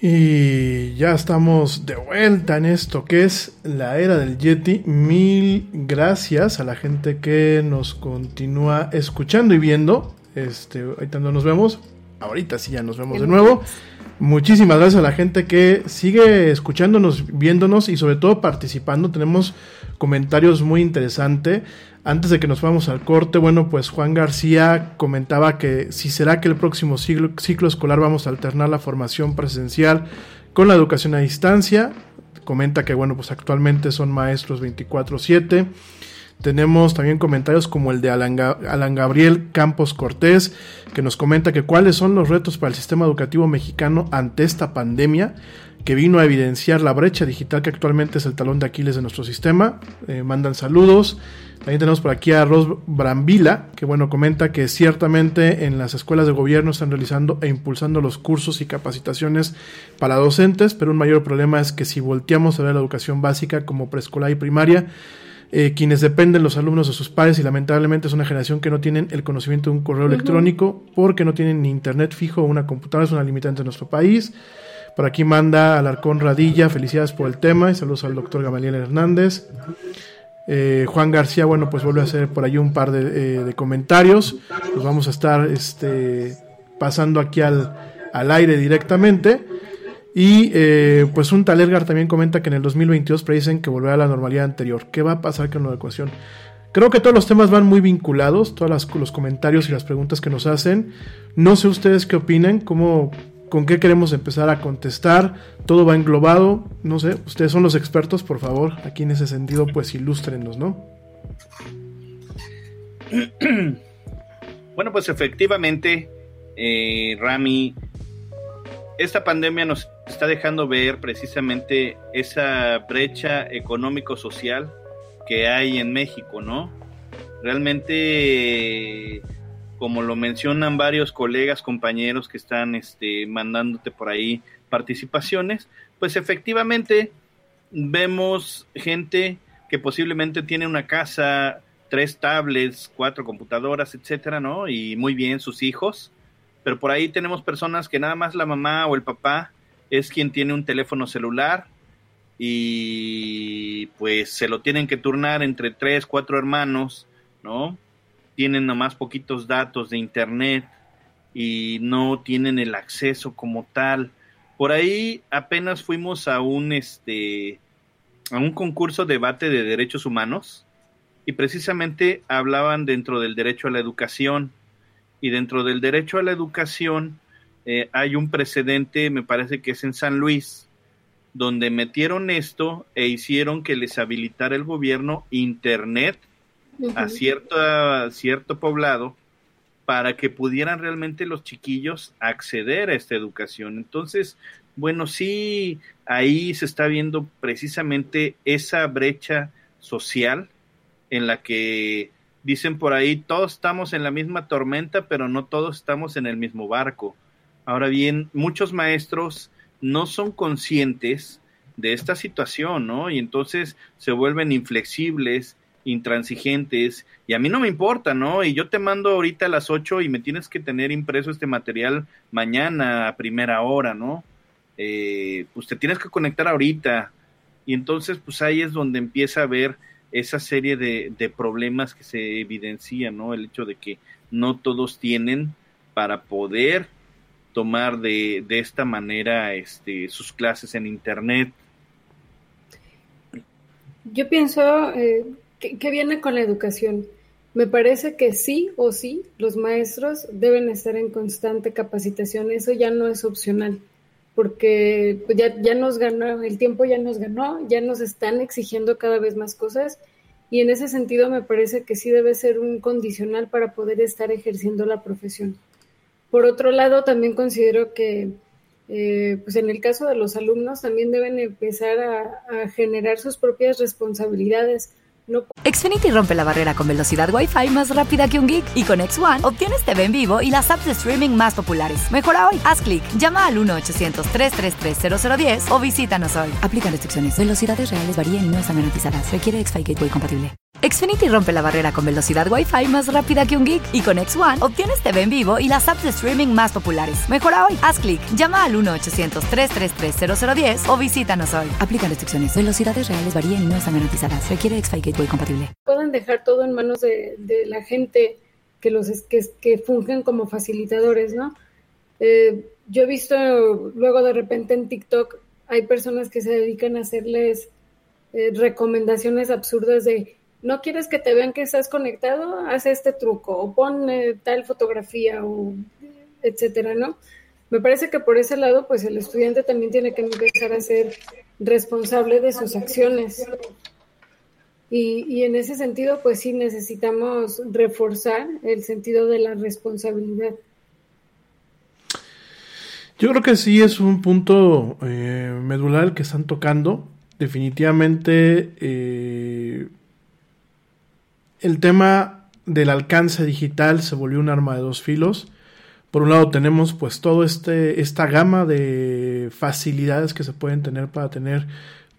[SPEAKER 1] Y ya estamos de vuelta en esto que es la era del Yeti. Mil gracias a la gente que nos continúa escuchando y viendo. Este, ahorita no nos vemos. Ahorita sí ya nos vemos de nuevo. Muchísimas gracias a la gente que sigue escuchándonos, viéndonos y sobre todo participando. Tenemos comentarios muy interesantes. Antes de que nos vamos al corte, bueno, pues Juan García comentaba que si será que el próximo ciclo, escolar vamos a alternar la formación presencial con la educación a distancia. Comenta que, bueno, pues actualmente son maestros 24/7. Tenemos también comentarios como el de Alan, Alan, Gabriel Campos Cortés, que nos comenta que cuáles son los retos para el sistema educativo mexicano ante esta pandemia, que vino a evidenciar la brecha digital que actualmente es el talón de Aquiles de nuestro sistema. Eh, mandan saludos. También tenemos por aquí a Ros Brambila, que bueno, comenta que ciertamente en las escuelas de gobierno están realizando e impulsando los cursos y capacitaciones para docentes, pero un mayor problema es que si volteamos a ver la educación básica como preescolar y primaria, eh, quienes dependen los alumnos de sus padres y lamentablemente es una generación que no tienen el conocimiento de un correo uh -huh. electrónico porque no tienen ni internet fijo o una computadora, es una limitante en nuestro país. Por aquí manda Alarcón Radilla, felicidades por el tema y saludos al doctor Gamaliel Hernández. Eh, Juan García, bueno, pues vuelve a hacer por ahí un par de, eh, comentarios. Los vamos a estar este, pasando aquí al, al aire directamente. Y eh, pues un tal Edgar también comenta que en el 2022 predicen que volverá a la normalidad anterior. ¿Qué va a pasar con la ecuación? Creo que todos los temas van muy vinculados, todos los comentarios y las preguntas que nos hacen. No sé ustedes qué opinan, cómo, con qué queremos empezar a contestar. Todo va englobado. No sé, ustedes son los expertos, por favor. Aquí en ese sentido, pues ilústrenos, ¿no?
[SPEAKER 3] Bueno, pues efectivamente, eh, Rami, esta pandemia nos está dejando ver precisamente esa brecha económico-social que hay en México, ¿no? Realmente, como lo mencionan varios colegas, compañeros que están este, mandándote por ahí participaciones, pues efectivamente vemos gente que posiblemente tiene una casa, tres tablets, cuatro computadoras, etcétera, ¿no? Y muy bien sus hijos, pero por ahí tenemos personas que nada más la mamá o el papá es quien tiene un teléfono celular y pues se lo tienen que turnar entre tres, cuatro hermanos, ¿no? Tienen nomás poquitos datos de internet y no tienen el acceso como tal. Por ahí apenas fuimos a un este a un concurso debate de derechos humanos y precisamente hablaban dentro del derecho a la educación y dentro del derecho a la educación eh, hay un precedente, me parece que es en San Luis, donde metieron esto e hicieron que les habilitara el gobierno internet a cierto, cierto poblado para que pudieran realmente los chiquillos acceder a esta educación. Entonces, bueno, sí, ahí se está viendo precisamente esa brecha social en la que dicen por ahí, todos estamos en la misma tormenta, pero no todos estamos en el mismo barco. Ahora bien, muchos maestros no son conscientes de esta situación, ¿no? Y entonces se vuelven inflexibles, intransigentes, y a mí no me importa, ¿no? Y yo te mando ahorita a las 8 y me tienes que tener impreso este material mañana a primera hora, ¿no? Eh, pues te tienes que conectar ahorita. Y entonces, pues ahí es donde empieza a ver esa serie de, de problemas que se evidencian, ¿no? El hecho de que no todos tienen para poder tomar de, de esta manera este, sus clases en Internet.
[SPEAKER 2] Yo pienso eh, que, viene con la educación. Me parece que sí o sí los maestros deben estar en constante capacitación. Eso ya no es opcional. porque ya, ya nos ganó, el tiempo ya nos ganó, ya nos están exigiendo cada vez más cosas y en ese sentido me parece que sí debe ser un condicional para poder estar ejerciendo la profesión. Por otro lado, también considero que eh, pues en el caso de los alumnos también deben empezar a generar sus propias responsabilidades
[SPEAKER 8] Xfinity rompe la barrera con velocidad Wi-Fi más rápida que un geek. Y con X1 obtienes TV en vivo y las apps de streaming más populares. Mejora hoy. Haz clic, llama al 1-800-333-0010 o visítanos hoy. Aplican restricciones. Velocidades reales varían y no están garantizadas. Requiere X-Fi Gateway compatible. Xfinity rompe la barrera con velocidad Wi-Fi más rápida que un geek. Y con X1 obtienes TV en vivo y las apps de streaming más populares. Mejora hoy. Haz clic, llama al 1-800-333-0010 o visítanos hoy. Aplican restricciones. Velocidades reales varían y no están garantizadas. Requiere X-Fi Gateway compatible.
[SPEAKER 2] Pueden dejar todo en manos de, de la gente que los que, que fungen como facilitadores, ¿no? Eh, yo he visto luego de repente en TikTok hay personas que se dedican a hacerles eh, recomendaciones absurdas de no quieres que te vean que estás conectado, haz este truco o pon tal fotografía o etcétera, ¿no? Me parece que por ese lado, pues el estudiante también tiene que empezar a ser responsable de sus acciones. Y, y, en ese sentido, pues sí necesitamos reforzar el sentido de la responsabilidad.
[SPEAKER 1] Yo creo que sí es un punto eh, medular que están tocando. Definitivamente eh, el tema del alcance digital se volvió un arma de dos filos. Por un lado tenemos pues todo este esta gama de facilidades que se pueden tener para tener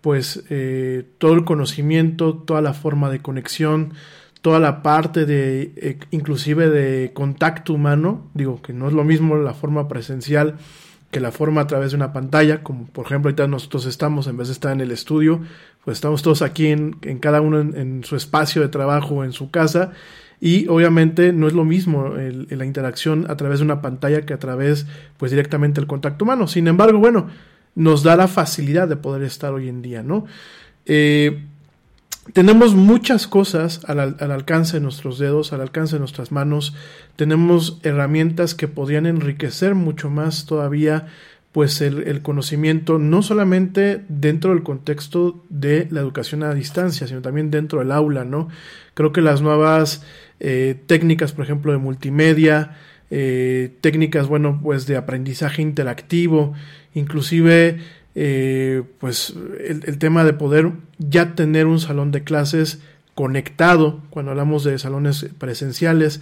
[SPEAKER 1] pues eh, todo el conocimiento, toda la forma de conexión, toda la parte de eh, inclusive de contacto humano, digo que no es lo mismo la forma presencial que la forma a través de una pantalla, como por ejemplo ahorita nosotros estamos, en vez de estar en el estudio, pues estamos todos aquí en, en cada uno en, su espacio de trabajo, en su casa, y obviamente no es lo mismo la interacción a través de una pantalla que a través, pues directamente el contacto humano. Sin embargo, bueno, nos da la facilidad de poder estar hoy en día, ¿no? Eh, tenemos muchas cosas al, alcance de nuestros dedos, al alcance de nuestras manos. Tenemos herramientas que podrían enriquecer mucho más todavía pues el, conocimiento no solamente dentro del contexto de la educación a distancia, sino también dentro del aula, ¿no? Creo que las nuevas eh, técnicas, por ejemplo, de multimedia, eh, técnicas, bueno, pues de aprendizaje interactivo, inclusive eh, pues el, tema de poder ya tener un salón de clases conectado cuando hablamos de salones presenciales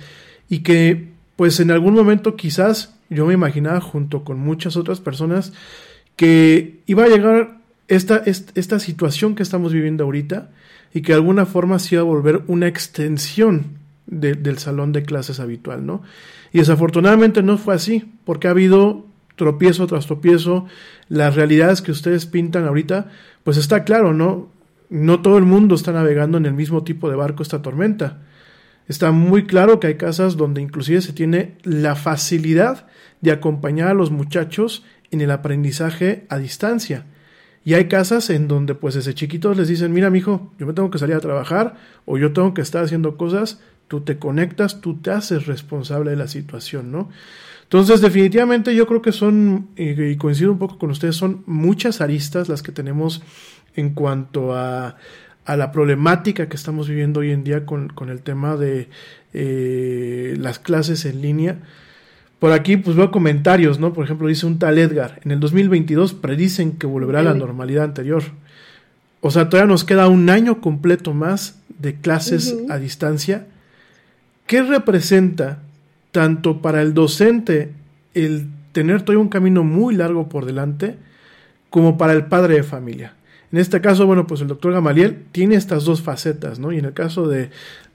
[SPEAKER 1] y que pues en algún momento quizás yo me imaginaba junto con muchas otras personas que iba a llegar esta, esta situación que estamos viviendo ahorita y que de alguna forma se iba a volver una extensión de, del salón de clases habitual, ¿no? Y desafortunadamente no fue así, porque ha habido tropiezo tras tropiezo, las realidades que ustedes pintan ahorita, pues está claro, ¿no? No todo el mundo está navegando en el mismo tipo de barco esta tormenta. Está muy claro que hay casas donde inclusive se tiene la facilidad de acompañar a los muchachos en el aprendizaje a distancia. Y hay casas en donde pues desde chiquitos les dicen, mira mijo, yo me tengo que salir a trabajar o yo tengo que estar haciendo cosas, tú te conectas, tú te haces responsable de la situación, ¿no? Entonces, definitivamente yo creo que son, y coincido un poco con ustedes, son muchas aristas las que tenemos en cuanto a, a la problemática que estamos viviendo hoy en día con, con el tema de eh, las clases en línea. Por aquí, pues veo comentarios, ¿no? Por ejemplo, dice un tal Edgar, en el 2022 predicen que volverá a la normalidad anterior. O sea, todavía nos queda un año completo más de clases uh -huh. a distancia. ¿Qué representa tanto para el docente el tener todavía un camino muy largo por delante, como para el padre de familia? En este caso, bueno, pues el doctor Gamaliel tiene estas dos facetas, ¿no? Y en el caso de,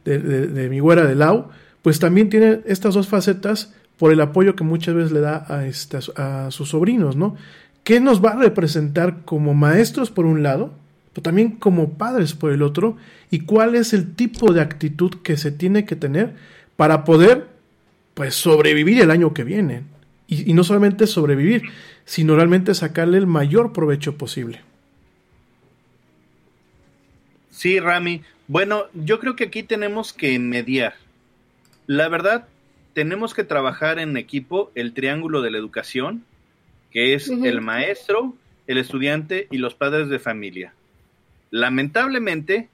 [SPEAKER 1] de, de, de de Lau, pues también tiene estas dos facetas por el apoyo que muchas veces le da a, este, a sus sobrinos, ¿no? ¿Qué nos va a representar como maestros por un lado, pero también como padres por el otro? ¿Y cuál es el tipo de actitud que se tiene que tener para poder, pues, sobrevivir el año que viene? Y no solamente sobrevivir, sino realmente sacarle el mayor provecho posible.
[SPEAKER 3] Sí, Rami. Bueno, yo creo que aquí tenemos que mediar. La verdad, tenemos que trabajar en equipo el triángulo de la educación que es el maestro, el estudiante y los padres de familia. Lamentablemente,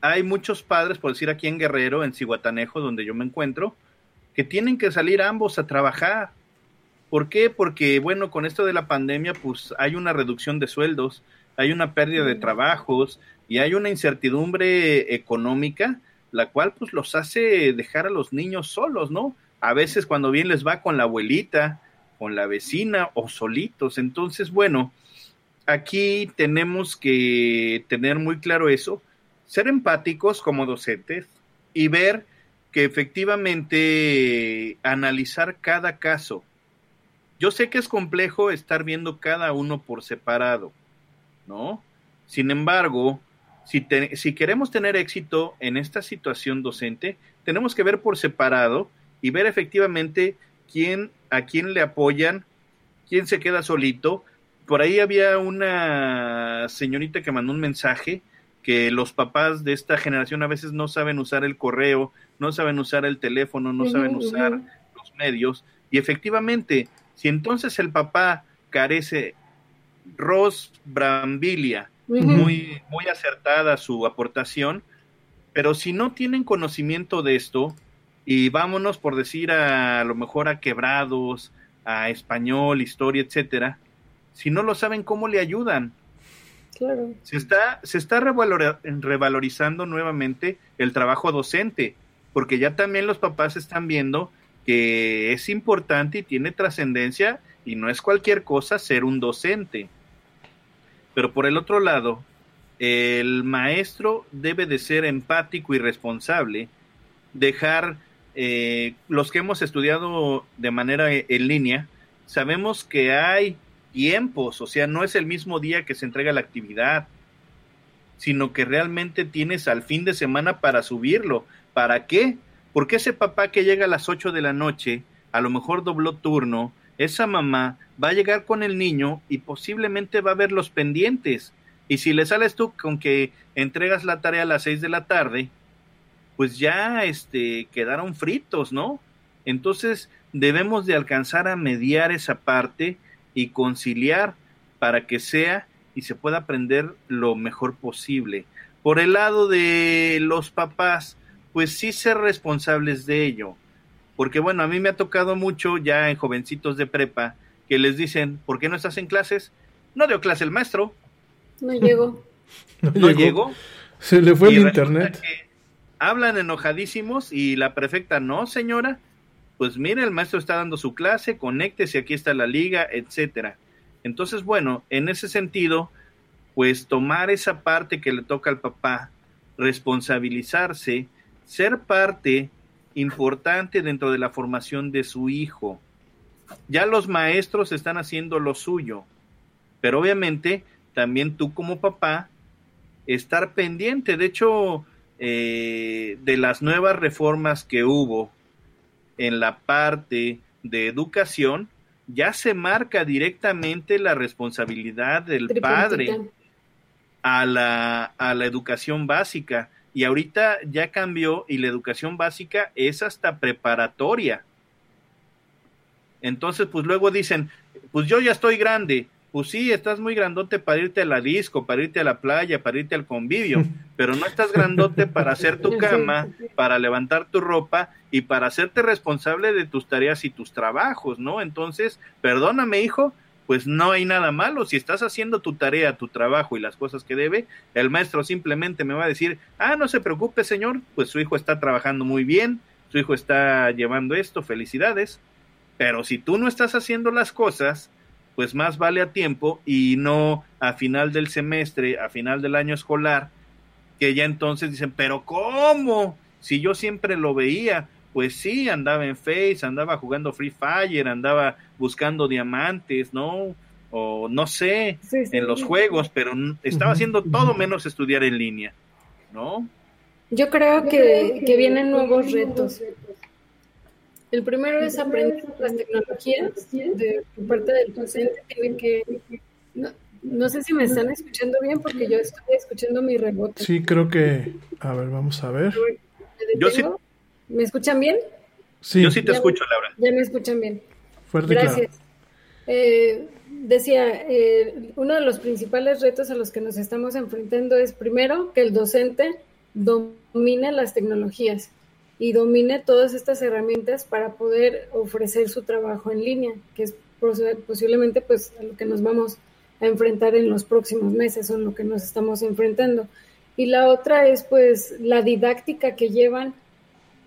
[SPEAKER 3] hay muchos padres, por decir aquí en Guerrero, en Cihuatanejo, donde yo me encuentro, que tienen que salir ambos a trabajar. ¿Por qué? Porque, bueno, con esto de la pandemia, pues hay una reducción de sueldos, hay una pérdida de trabajos y hay una incertidumbre económica, la cual pues los hace dejar a los niños solos, ¿no? A veces cuando bien les va con la abuelita, con la vecina o solitos. Entonces, bueno, aquí tenemos que tener muy claro eso, ser empáticos como docentes y ver que efectivamente analizar cada caso. Yo sé que es complejo estar viendo cada uno por separado, ¿no? Sin embargo, si, te- si queremos tener éxito en esta situación docente, tenemos que ver por separado y ver efectivamente quién, a quién le apoyan, quién se queda solito. Por ahí había una señorita que mandó un mensaje que los papás de esta generación a veces no saben usar el correo, no saben usar el teléfono, no saben usar los medios. Y efectivamente, si entonces el papá carece, Ross Brambilia, Muy, muy acertada su aportación, pero si no tienen conocimiento de esto, y vámonos por decir a, a lo mejor a quebrados, a español, historia, etcétera, si no lo saben, ¿cómo le ayudan?
[SPEAKER 2] Claro.
[SPEAKER 3] Se está, se está revalora- revalorizando nuevamente el trabajo docente, porque ya también los papás están viendo que es importante y tiene trascendencia y no es cualquier cosa ser un docente. Pero por el otro lado, el maestro debe de ser empático y responsable, dejar eh, los que hemos estudiado de manera e- en línea, sabemos que hay tiempos, o sea, no es el mismo día que se entrega la actividad, sino que realmente tienes al fin de semana para subirlo. ¿Para qué? Porque ese papá que llega a las 8 de la noche, a lo mejor dobló turno, esa mamá va a llegar con el niño y posiblemente va a ver los pendientes. Y si le sales tú con que entregas la tarea a las 6 de la tarde, pues ya este quedaron fritos, ¿no? Entonces debemos de alcanzar a mediar esa parte y conciliar para que sea y se pueda aprender lo mejor posible. Por el lado de los papás, pues sí ser responsables de ello. Porque bueno, a mí me ha tocado mucho ya en jovencitos de prepa que les dicen, ¿por qué no estás en clases? No dio clase el maestro,
[SPEAKER 2] No llegó. *laughs*
[SPEAKER 1] No,
[SPEAKER 3] no
[SPEAKER 1] llegó.
[SPEAKER 3] llegó.
[SPEAKER 1] Se le fue
[SPEAKER 3] Y
[SPEAKER 1] el internet.
[SPEAKER 3] hablan enojadísimos y la prefecta, no señora, pues mire, el maestro está dando su clase, conéctese, aquí está la liga, etcétera. Entonces, bueno, en ese sentido, pues tomar esa parte que le toca al papá, responsabilizarse, ser parte importante dentro de la formación de su hijo. Ya los maestros están haciendo lo suyo, pero obviamente también tú como papá estar pendiente. De hecho, eh, de las nuevas reformas que hubo en la parte de educación, ya se marca directamente la responsabilidad del padre a la, a la educación básica. Y ahorita ya cambió y la educación básica es hasta preparatoria. Entonces, pues luego dicen, pues yo ya estoy grande. Pues sí, estás muy grandote para irte a la disco, para irte a la playa, para irte al convivio, *laughs* pero no estás grandote para hacer tu cama, para levantar tu ropa y para hacerte responsable de tus tareas y tus trabajos, ¿no? Entonces, perdóname, hijo, pues no hay nada malo. Si estás haciendo tu tarea, tu trabajo y las cosas que debe, el maestro simplemente me va a decir, ah, no se preocupe, señor, pues su hijo está trabajando muy bien, su hijo está llevando esto, felicidades. Pero si tú no estás haciendo las cosas, pues más vale a tiempo y no a final del semestre, a final del año escolar, que ya entonces dicen, pero ¿cómo? Si yo siempre lo veía, pues sí, andaba en Face, andaba jugando Free Fire, andaba buscando diamantes, ¿no? O no sé,
[SPEAKER 2] Sí, sí.
[SPEAKER 3] en los juegos, pero estaba haciendo todo menos estudiar en línea, ¿no?
[SPEAKER 2] Yo creo que, que vienen nuevos retos. El primero es aprender las tecnologías de por parte del docente. Tienen que. No, no sé si me están escuchando bien porque yo estoy escuchando mi rebote.
[SPEAKER 1] Sí, creo que. A ver, vamos a ver.
[SPEAKER 2] ¿Me
[SPEAKER 3] Yo sí-?
[SPEAKER 2] ¿Me escuchan bien?
[SPEAKER 1] Sí,
[SPEAKER 3] Yo sí te
[SPEAKER 2] Ya-
[SPEAKER 3] escucho, Laura.
[SPEAKER 2] Ya me escuchan bien.
[SPEAKER 1] fuerte y claro.
[SPEAKER 2] Gracias. eh, decía, eh, uno de los principales retos a los que nos estamos enfrentando es primero que el docente domine las tecnologías y domine todas estas herramientas para poder ofrecer su trabajo en línea, que es posiblemente pues a lo que nos vamos a enfrentar en los próximos meses o en lo que nos estamos enfrentando. Y la otra es pues la didáctica que llevan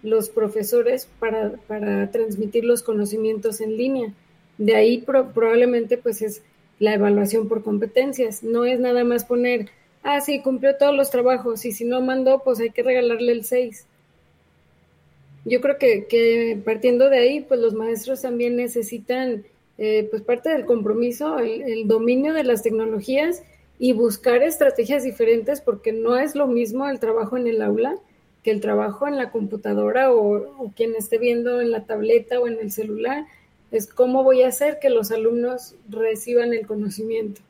[SPEAKER 2] los profesores para, para transmitir los conocimientos en línea. De ahí probablemente pues es la evaluación por competencias. No es nada más poner, ah, sí, cumplió todos los trabajos y si no mandó, pues hay que regalarle el 6. Yo creo que, que partiendo de ahí, pues los maestros también necesitan eh, pues parte del compromiso, el, dominio de las tecnologías y buscar estrategias diferentes porque no es lo mismo el trabajo en el aula que el trabajo en la computadora o, quien esté viendo en la tableta o en el celular. Es cómo voy a hacer que los alumnos reciban el conocimiento.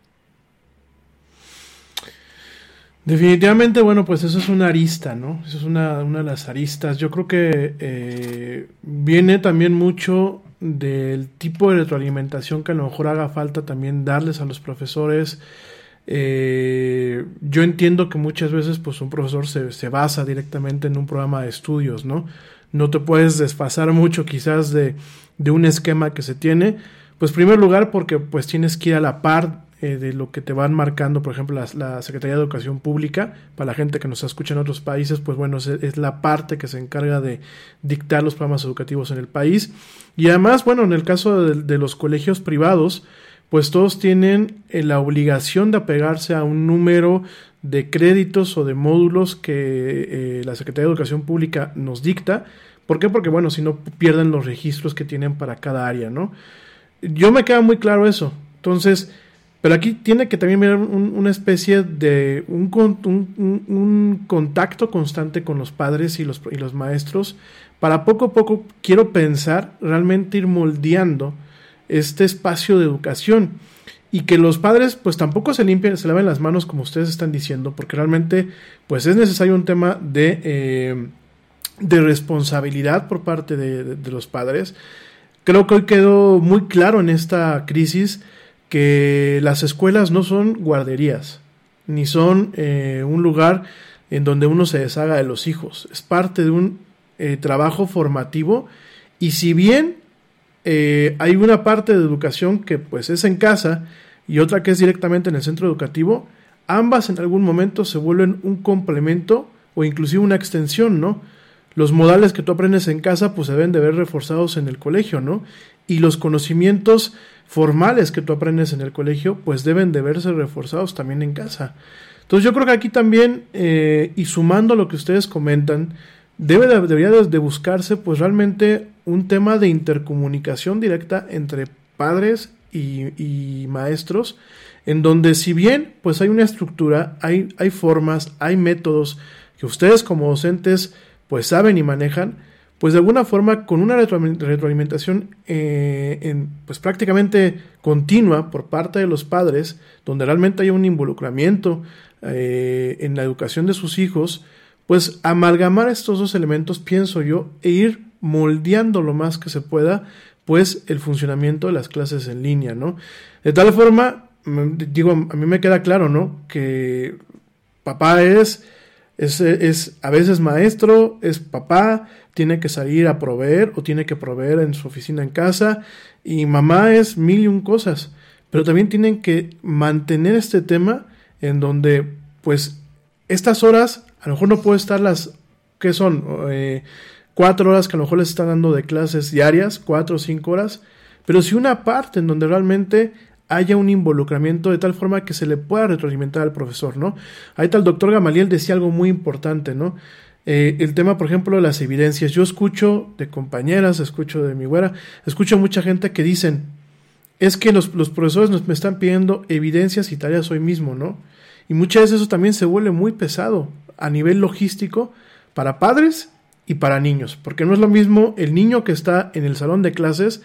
[SPEAKER 1] Definitivamente, bueno, pues eso es una arista, ¿no? Eso es una, una de las aristas. Yo creo que eh, viene también mucho del tipo de retroalimentación que a lo mejor haga falta también darles a los profesores. Eh, yo entiendo que muchas veces pues un profesor se, se, basa directamente en un programa de estudios, ¿no? No te puedes desfasar mucho quizás de, de un esquema que se tiene. Pues en primer lugar porque pues tienes que ir a la par eh, de lo que te van marcando, por ejemplo, la, Secretaría de Educación Pública, para la gente que nos escucha en otros países, pues bueno, es, la parte que se encarga de dictar los programas educativos en el país. Y además, bueno, en el caso de, los colegios privados, pues todos tienen eh, la obligación de apegarse a un número de créditos o de módulos que eh, la Secretaría de Educación Pública nos dicta. ¿Por qué? Porque, bueno, si no pierden los registros que tienen para cada área, ¿no? Yo me queda muy claro eso. Entonces, pero aquí tiene que también haber una especie de un, un, contacto constante con los padres y los, y los maestros para poco a poco, quiero pensar, realmente ir moldeando este espacio de educación y que los padres pues tampoco se limpien, se laven las manos como ustedes están diciendo, porque realmente pues es necesario un tema de, eh, de responsabilidad por parte de, los padres. Creo que hoy quedó muy claro en esta crisis que las escuelas no son guarderías, ni son eh, un lugar en donde uno se deshaga de los hijos. Es parte de un eh, trabajo formativo y si bien eh, hay una parte de educación que pues es en casa y otra que es directamente en el centro educativo, ambas en algún momento se vuelven un complemento o inclusive una extensión, ¿no? Los modales que tú aprendes en casa pues deben de ver reforzados en el colegio, ¿no? Y los conocimientos formales que tú aprendes en el colegio, pues deben de verse reforzados también en casa. Entonces yo creo que aquí también, eh, y sumando lo que ustedes comentan, debe debería de buscarse pues realmente un tema de intercomunicación directa entre padres y, maestros, en donde si bien pues hay una estructura, hay, hay formas, hay métodos que ustedes como docentes pues saben y manejan, pues de alguna forma con una retroalimentación eh, en, pues prácticamente continua por parte de los padres, donde realmente hay un involucramiento eh, en la educación de sus hijos, pues amalgamar estos dos elementos, pienso yo, e ir moldeando lo más que se pueda, pues el funcionamiento de las clases en línea, ¿no? De tal forma, digo, a mí me queda claro, ¿no? Que papá es, es, es a veces maestro, es papá, tiene que salir a proveer o tiene que proveer en su oficina en casa y mamá es mil y un cosas, pero también tienen que mantener este tema en donde pues estas horas a lo mejor no puede estar las que son eh, cuatro horas que a lo mejor les están dando de clases diarias, cuatro o cinco horas, pero si una parte en donde realmente haya un involucramiento de tal forma que se le pueda retroalimentar al profesor, ¿no? Ahí tal doctor Gamaliel decía algo muy importante, ¿no? Eh, el tema, por ejemplo, de las evidencias. Yo escucho de compañeras, escucho de mi güera, escucho mucha gente que dicen, es que los, profesores nos, me están pidiendo evidencias y tareas hoy mismo, ¿no? Y muchas veces eso también se vuelve muy pesado a nivel logístico para padres y para niños, porque no es lo mismo el niño que está en el salón de clases,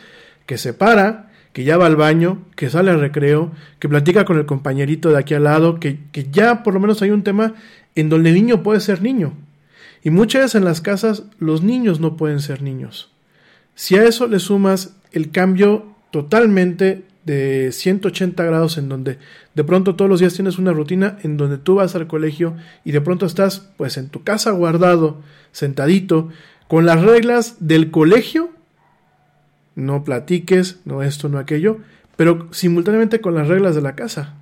[SPEAKER 1] que se para, que ya va al baño, que sale al recreo, que platica con el compañerito de aquí al lado, que, que ya por lo menos hay un tema en donde el niño puede ser niño, y muchas veces en las casas los niños no pueden ser niños. Si a eso le sumas el cambio totalmente de 180 grados en donde de pronto todos los días tienes una rutina en donde tú vas al colegio y de pronto estás pues en tu casa guardado, sentadito, con las reglas del colegio, no platiques, no esto, no aquello, pero simultáneamente con las reglas de la casa.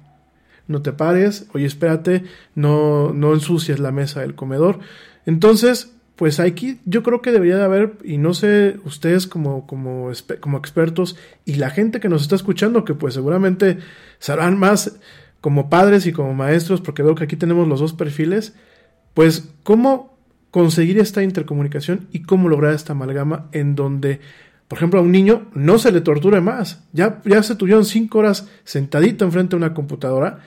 [SPEAKER 1] No te pares, oye, espérate, no, no ensucies la mesa del comedor. Entonces, pues aquí yo creo que debería de haber, y no sé, ustedes como, como, como expertos y la gente que nos está escuchando, que pues seguramente sabrán más como padres y como maestros, porque veo que aquí tenemos los dos perfiles, pues cómo conseguir esta intercomunicación y cómo lograr esta amalgama en donde, por ejemplo, a un niño no se le torture más. Ya, ya se tuvieron cinco horas sentadito enfrente de una computadora.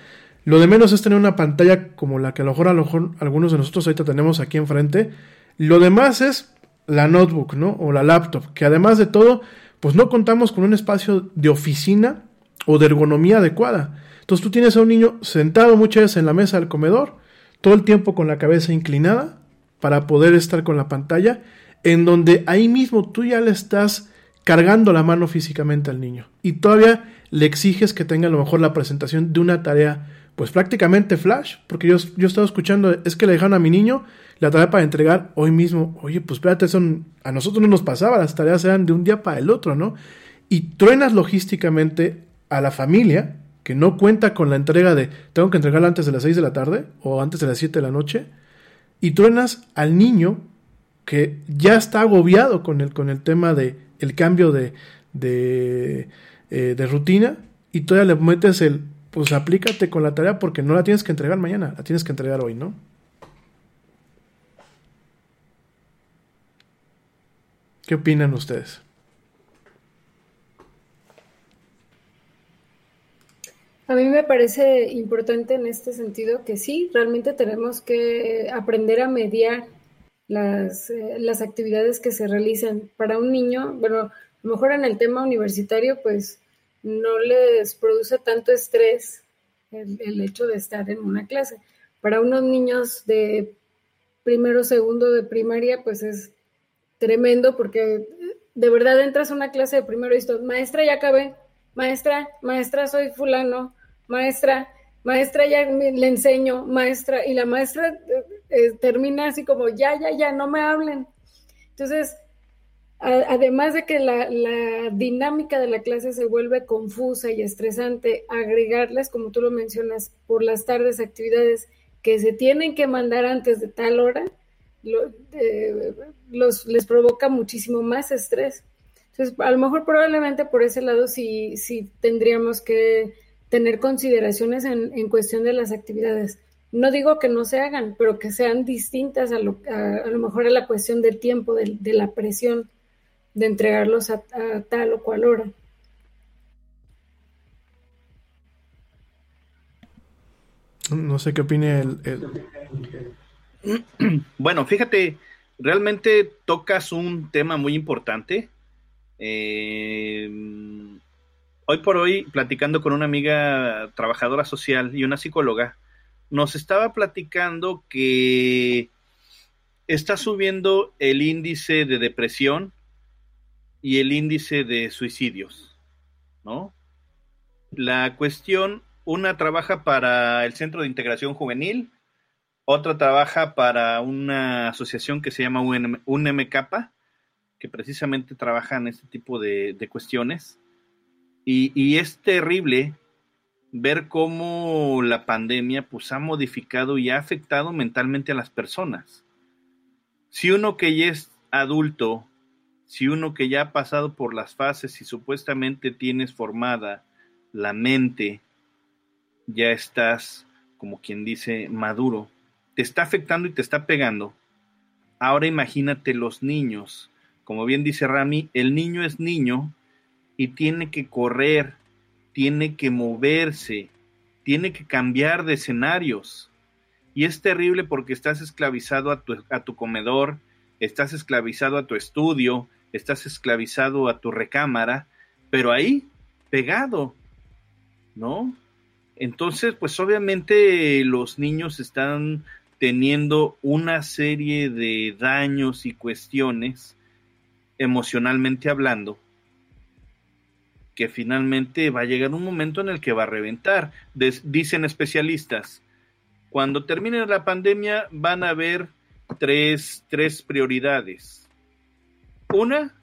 [SPEAKER 1] Lo de menos es tener una pantalla como la que a lo mejor, a lo mejor algunos de nosotros ahorita tenemos aquí enfrente, lo demás es la notebook, ¿no? O la laptop, que además de todo, pues no contamos con un espacio de oficina o de ergonomía adecuada. Entonces tú tienes a un niño sentado muchas veces en la mesa del comedor, todo el tiempo con la cabeza inclinada para poder estar con la pantalla, en donde ahí mismo tú ya le estás cargando la mano físicamente al niño y todavía le exiges que tenga a lo mejor la presentación de una tarea pues prácticamente flash, porque yo, yo estaba escuchando, es que le dejaron a mi niño la tarea para entregar hoy mismo. Oye, pues espérate, son, a nosotros no nos pasaba, las tareas eran de un día para el otro, ¿no? Y truenas logísticamente a la familia que no cuenta con la entrega de tengo que entregarla antes de las 6 de la tarde o antes de las 7 de la noche, y truenas al niño que ya está agobiado con el, con el tema de el cambio de, de, eh, de rutina y todavía le metes el pues aplícate con la tarea porque no la tienes que entregar mañana, la tienes que entregar hoy, ¿no? ¿Qué opinan ustedes?
[SPEAKER 2] A mí me parece importante en este sentido que sí, realmente tenemos que aprender a mediar las, eh, las actividades que se realizan. Para un niño, bueno, a lo mejor en el tema universitario, pues no les produce tanto estrés el, hecho de estar en una clase. Para unos niños de primero, segundo de primaria, pues es tremendo porque de verdad entras a una clase de primero y dices, maestra, ya acabé, maestra, maestra, soy fulano, maestra, maestra, ya le enseño, maestra, y la maestra eh, eh, termina así como, ya, ya, ya, no me hablen. Entonces, además de que la, la, dinámica de la clase se vuelve confusa y estresante, agregarles, como tú lo mencionas, por las tardes actividades que se tienen que mandar antes de tal hora, eh, los, les provoca muchísimo más estrés. Entonces, a lo mejor probablemente por ese lado sí, sí tendríamos que tener consideraciones en, en, cuestión de las actividades. No digo que no se hagan, pero que sean distintas a lo, a, a lo mejor a la cuestión del tiempo, de, de la presión de entregarlos a, a, tal o cual hora.
[SPEAKER 1] No sé qué opine el, el... *clears throat*
[SPEAKER 3] Bueno, fíjate, realmente tocas un tema muy importante. Eh, hoy por hoy, platicando con una amiga trabajadora social y una psicóloga, nos estaba platicando que está subiendo el índice de depresión y el índice de suicidios, ¿no? La cuestión, una trabaja para el Centro de Integración Juvenil, otra trabaja para una asociación que se llama UNMK, que precisamente trabaja en este tipo de, cuestiones. Y, y, es terrible ver cómo la pandemia pues, ha modificado y ha afectado mentalmente a las personas. Si uno que ya es adulto, si uno que ya ha pasado por las fases y supuestamente tienes formada la mente, ya estás, como quien dice, maduro, te está afectando y te está pegando. Ahora imagínate los niños. Como bien dice Rami, el niño es niño y tiene que correr, tiene que moverse, tiene que cambiar de escenarios. Y es terrible porque estás esclavizado a tu, a tu comedor, estás esclavizado a tu estudio, estás esclavizado a tu recámara, pero ahí, pegado, ¿no? Entonces, pues obviamente los niños están teniendo una serie de daños y cuestiones emocionalmente hablando que finalmente va a llegar un momento en el que va a reventar. Dicen especialistas, cuando termine la pandemia van a haber tres, tres prioridades. Una,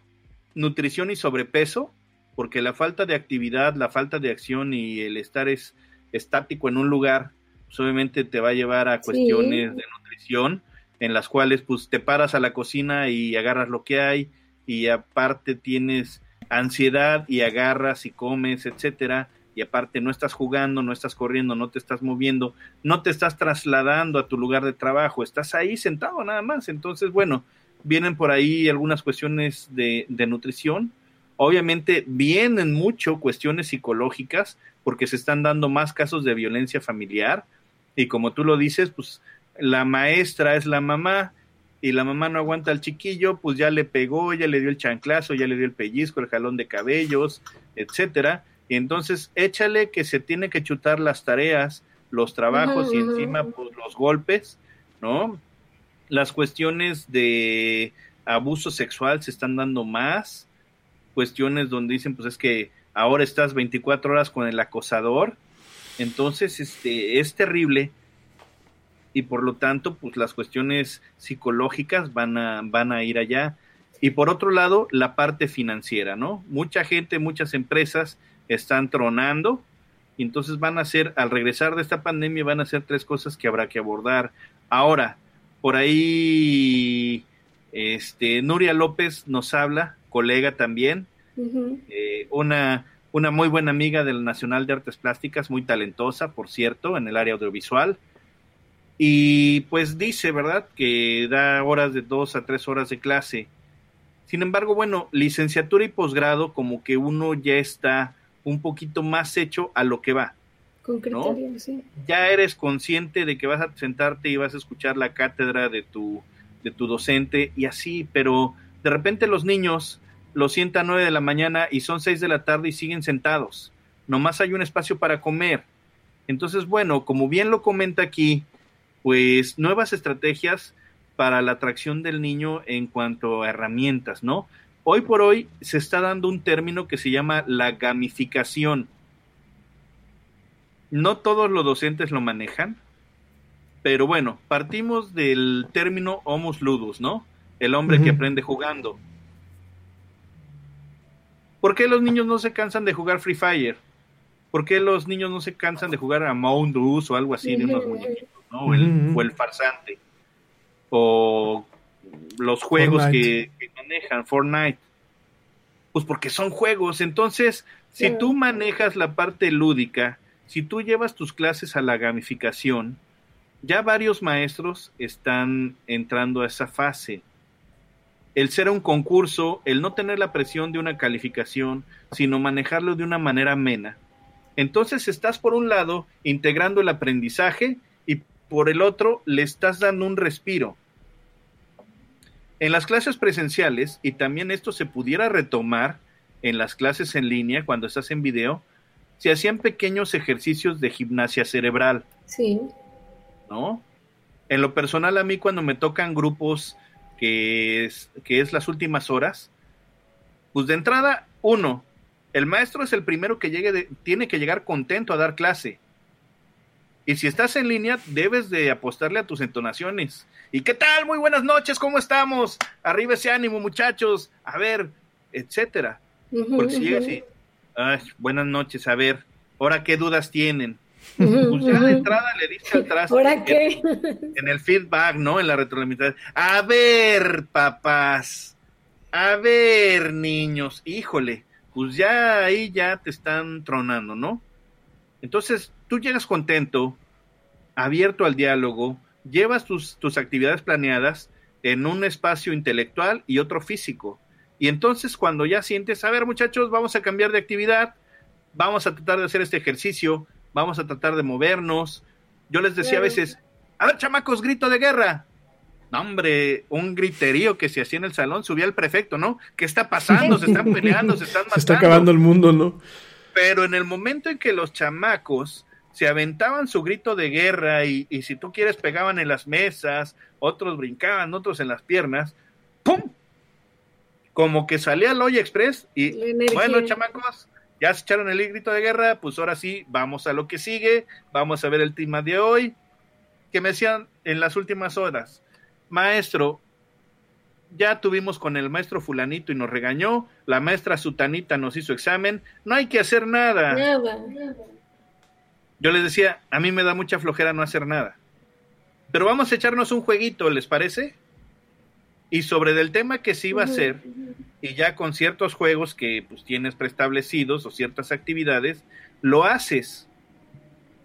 [SPEAKER 3] nutrición y sobrepeso, porque la falta de actividad, la falta de acción y el estar es, estático en un lugar, pues obviamente te va a llevar a
[SPEAKER 2] Sí.
[SPEAKER 3] cuestiones de nutrición, en las cuales pues te paras a la cocina y agarras lo que hay, y aparte tienes ansiedad y agarras y comes, etcétera, y aparte no estás jugando, no estás corriendo, no te estás moviendo, no te estás trasladando a tu lugar de trabajo, estás ahí sentado nada más. Entonces, bueno, vienen por ahí algunas cuestiones de, de nutrición. Obviamente vienen mucho cuestiones psicológicas porque se están dando más casos de violencia familiar y como tú lo dices, pues la maestra es la mamá y la mamá no aguanta al chiquillo, pues ya le pegó, ya le dio el chanclazo, ya le dio el pellizco, el jalón de cabellos, etcétera. Y entonces échale que se tiene que chutar las tareas, los trabajos y encima pues los golpes, ¿no? Las cuestiones de abuso sexual se están dando más, cuestiones donde dicen pues es que ahora estás 24 horas con el acosador, entonces este es terrible y por lo tanto pues las cuestiones psicológicas van a van a ir allá. Y por otro lado la parte financiera no mucha gente muchas empresas están tronando y entonces van a hacer al regresar de esta pandemia van a hacer tres cosas que habrá que abordar. Ahora por ahí este Nuria López nos habla colega también eh, una, una muy buena amiga del Nacional de Artes Plásticas, muy talentosa, por cierto, en el área audiovisual. Y pues dice, ¿verdad?, que da horas de dos a tres horas de clase. Sin embargo, bueno, licenciatura y posgrado, como que uno ya está un poquito más hecho a lo que va.
[SPEAKER 2] Con sí.
[SPEAKER 3] Ya eres consciente de que vas a sentarte y vas a escuchar la cátedra de tu, de tu docente y así, pero de repente los niños los sientan a 9 de la mañana y son 6 de la tarde y siguen sentados. Nomás hay un espacio para comer. Entonces, bueno, como bien lo comenta aquí, pues nuevas estrategias para la atracción del niño en cuanto a herramientas, ¿no? Hoy por hoy se está dando un término que se llama la gamificación. No todos los docentes lo manejan, pero bueno, partimos del término homus ludus, ¿no? El hombre que aprende jugando. ¿Por qué los niños no se cansan de jugar Free Fire? ¿Por qué los niños no se cansan de jugar a Among Us o algo así de unos muñequitos, ¿no? O el,
[SPEAKER 1] Ujú.
[SPEAKER 3] o el farsante. O los juegos que, manejan, Fortnite. Pues porque son juegos. Entonces, si tú manejas la parte lúdica, si tú llevas tus clases a la gamificación, ya varios maestros están entrando a esa fase. El ser un concurso, el no tener la presión de una calificación, sino manejarlo de una manera amena. Entonces estás por un lado integrando el aprendizaje y por el otro le estás dando un respiro. En las clases presenciales, y también esto se pudiera retomar en las clases en línea cuando estás en video, se hacían pequeños ejercicios de gimnasia cerebral.
[SPEAKER 2] Sí.
[SPEAKER 3] ¿no? En lo personal, a mí cuando me tocan grupos que es, que es las últimas horas, pues de entrada, uno, el maestro es el primero que llegue de- tiene que llegar contento a dar clase. Y si estás en línea, debes de apostarle a tus entonaciones. ¿Y qué tal? Muy buenas noches, ¿cómo estamos? Arriba ese ánimo, muchachos. A ver, etcétera. Porque si llegas
[SPEAKER 2] ujú.
[SPEAKER 3] y, "Ay, buenas noches, a ver, ahora qué dudas tienen. *laughs* Pues ya de entrada le dice al traste.
[SPEAKER 2] ¿Ahora qué?
[SPEAKER 3] en el feedback, ¿no? En la retroalimentación. A ver, papás. A ver, niños. Híjole, pues ya ahí ya te están tronando, ¿no? Entonces, tú llegas contento, abierto al diálogo, llevas tus, tus actividades planeadas en un espacio intelectual y otro físico. Y entonces cuando ya sientes, a ver muchachos, vamos a cambiar de actividad, vamos a tratar de hacer este ejercicio, vamos a tratar de movernos. Yo les decía a veces, a ver chamacos, grito de guerra. No, hombre, un griterío que se hacía en el salón, subía el prefecto, ¿no? ¿Qué está pasando? Se están peleando, se están matando. *laughs*
[SPEAKER 1] Se está acabando el mundo, ¿no?
[SPEAKER 3] Pero en el momento en que los chamacos se aventaban su grito de guerra y, y si tú quieres pegaban en las mesas, otros brincaban, otros en las piernas, ¡pum! Como que salía el Hoy Express y bueno, chamacos, Ya se echaron el grito de guerra, pues ahora sí, vamos a lo que sigue, vamos a ver el tema de hoy. Que me decían en las últimas horas, maestro, ya tuvimos con el maestro fulanito y nos regañó, la maestra sutanita nos hizo examen, no hay que hacer nada.
[SPEAKER 2] Nada.
[SPEAKER 3] Yo les decía, a mí me da mucha flojera no hacer nada. Pero vamos a echarnos un jueguito, ¿les parece? Y sobre del tema que se iba a hacer, y ya con ciertos juegos que pues tienes preestablecidos o ciertas actividades, lo haces.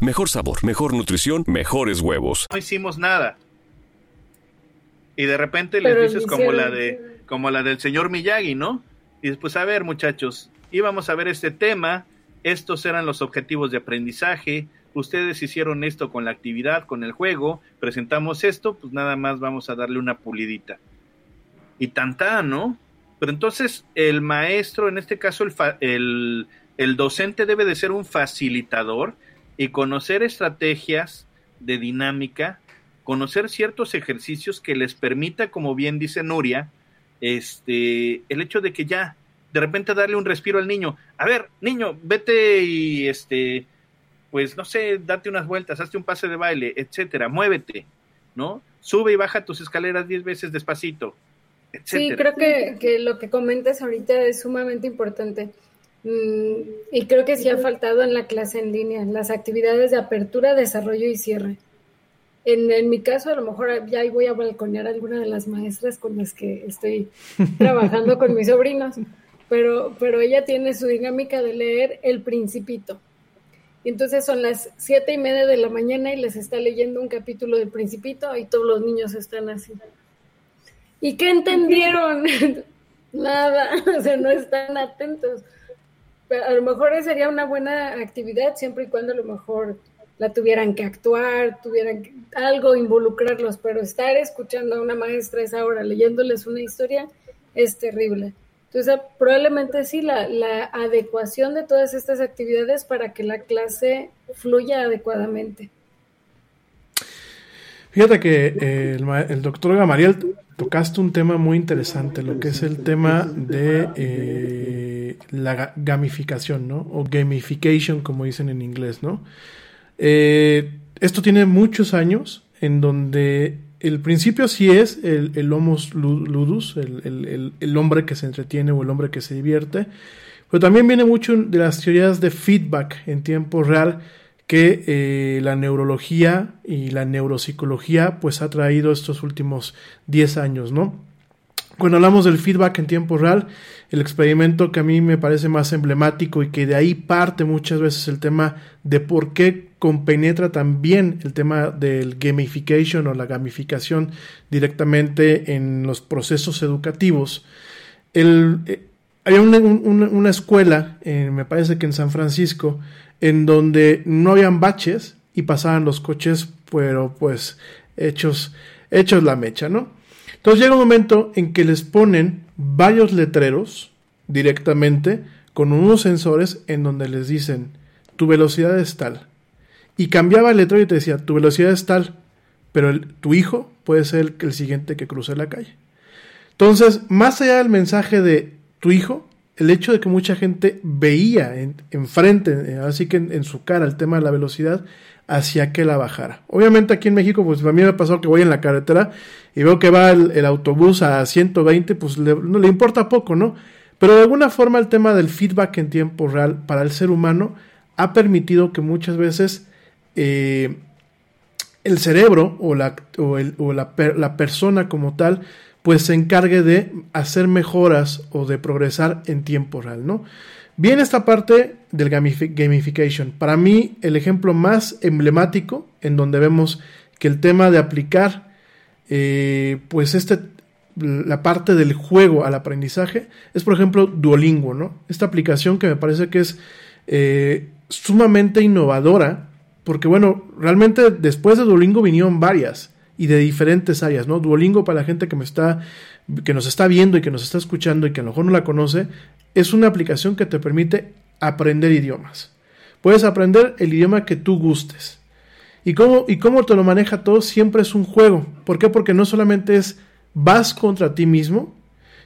[SPEAKER 5] Mejor sabor, mejor nutrición, mejores huevos.
[SPEAKER 3] no hicimos nada. Y de repente les
[SPEAKER 2] Pero
[SPEAKER 3] dices como la de como la del señor Miyagi, ¿no? Y después, a ver, muchachos, íbamos a ver este tema, estos eran los objetivos de aprendizaje, ustedes hicieron esto con la actividad, con el juego, presentamos esto, pues nada más vamos a darle una pulidita. Y tanta, ¿no? Pero entonces el maestro, en este caso el, fa- el, el docente debe de ser un facilitador y conocer estrategias de dinámica, conocer ciertos ejercicios que les permita, como bien dice Nuria, este, el hecho de que ya de repente darle un respiro al niño. A ver, niño, vete y este, pues no sé, date unas vueltas, hazte un pase de baile, etcétera, muévete, ¿no? Sube y baja tus escaleras diez veces despacito,
[SPEAKER 2] Sí,
[SPEAKER 3] etcétera.
[SPEAKER 2] creo que, que lo que comentas ahorita es sumamente importante. Mm, y creo que sí ha faltado en la clase en línea, las actividades de apertura, desarrollo y cierre. En, en mi caso, a lo mejor ya ahí voy a balconear a alguna de las maestras con las que estoy *laughs* trabajando con mis sobrinos, pero, pero ella tiene su dinámica de leer El Principito. Y entonces son las siete y media de la mañana y les está leyendo un capítulo del Principito y todos los niños están así. ¿Y qué entendieron? *laughs* Nada, *laughs* o sea, no están atentos. A lo mejor sería una buena actividad siempre y cuando a lo mejor la tuvieran que actuar, tuvieran que- algo involucrarlos, pero estar escuchando a una maestra esa hora leyéndoles una historia es terrible. Entonces, probablemente sí, la, la adecuación de todas estas actividades para que la clase fluya adecuadamente.
[SPEAKER 1] Fíjate que eh, el, doctor Gamariel tocaste un tema muy interesante, lo que es el tema de eh, la ga- gamificación, ¿no? O gamification, como dicen en inglés, ¿no? Eh, esto tiene muchos años en donde el principio sí es el, el ludus, el hombre que se entretiene o el hombre que se divierte, pero también viene mucho de las teorías de feedback en tiempo real que eh, la neurología y la neuropsicología pues ha traído estos últimos 10 años, ¿no? Cuando hablamos del feedback en tiempo real, el experimento que a mí me parece más emblemático y que de ahí parte muchas veces el tema de por qué compenetra también el tema del gamification o la gamificación directamente en los procesos educativos. El, había una, un- una escuela, me parece que en San Francisco, en donde no habían baches y pasaban los coches, pero pues hechos, hechos la mecha, ¿no? Entonces llega un momento en que les ponen varios letreros directamente con unos sensores en donde les dicen tu velocidad es tal. Y cambiaba el letrero y te decía tu velocidad es tal, pero el- tu hijo puede ser el, el siguiente que cruce la calle. Entonces, más allá del mensaje de tu hijo, el hecho de que mucha gente veía en- enfrente, eh, así que en, su cara, el tema de la velocidad, hacía que la bajara. Obviamente aquí en México, pues a mí me ha pasado que voy en la carretera y veo que va el, autobús a 120, pues le, no le importa poco, ¿no? Pero de alguna forma el tema del feedback en tiempo real para el ser humano ha permitido que muchas veces eh, el cerebro o, la, o, la, la persona como tal pues se encargue de hacer mejoras o de progresar en tiempo real, ¿no? Viene esta parte del gamifi- gamification. Para mí, el ejemplo más emblemático en donde vemos que el tema de aplicar, eh, pues este la parte del juego al aprendizaje es, por ejemplo, Duolingo, ¿no? Esta aplicación que me parece que es eh, sumamente innovadora, porque bueno, realmente después de Duolingo vinieron varias y de diferentes áreas, ¿no? Duolingo para la gente que me está que nos está viendo y que nos está escuchando y que a lo mejor no la conoce, es una aplicación que te permite aprender idiomas. Puedes aprender el idioma que tú gustes. ¿Y cómo, y cómo te lo maneja todo? Siempre es un juego. ¿Por qué? Porque no solamente es vas contra ti mismo,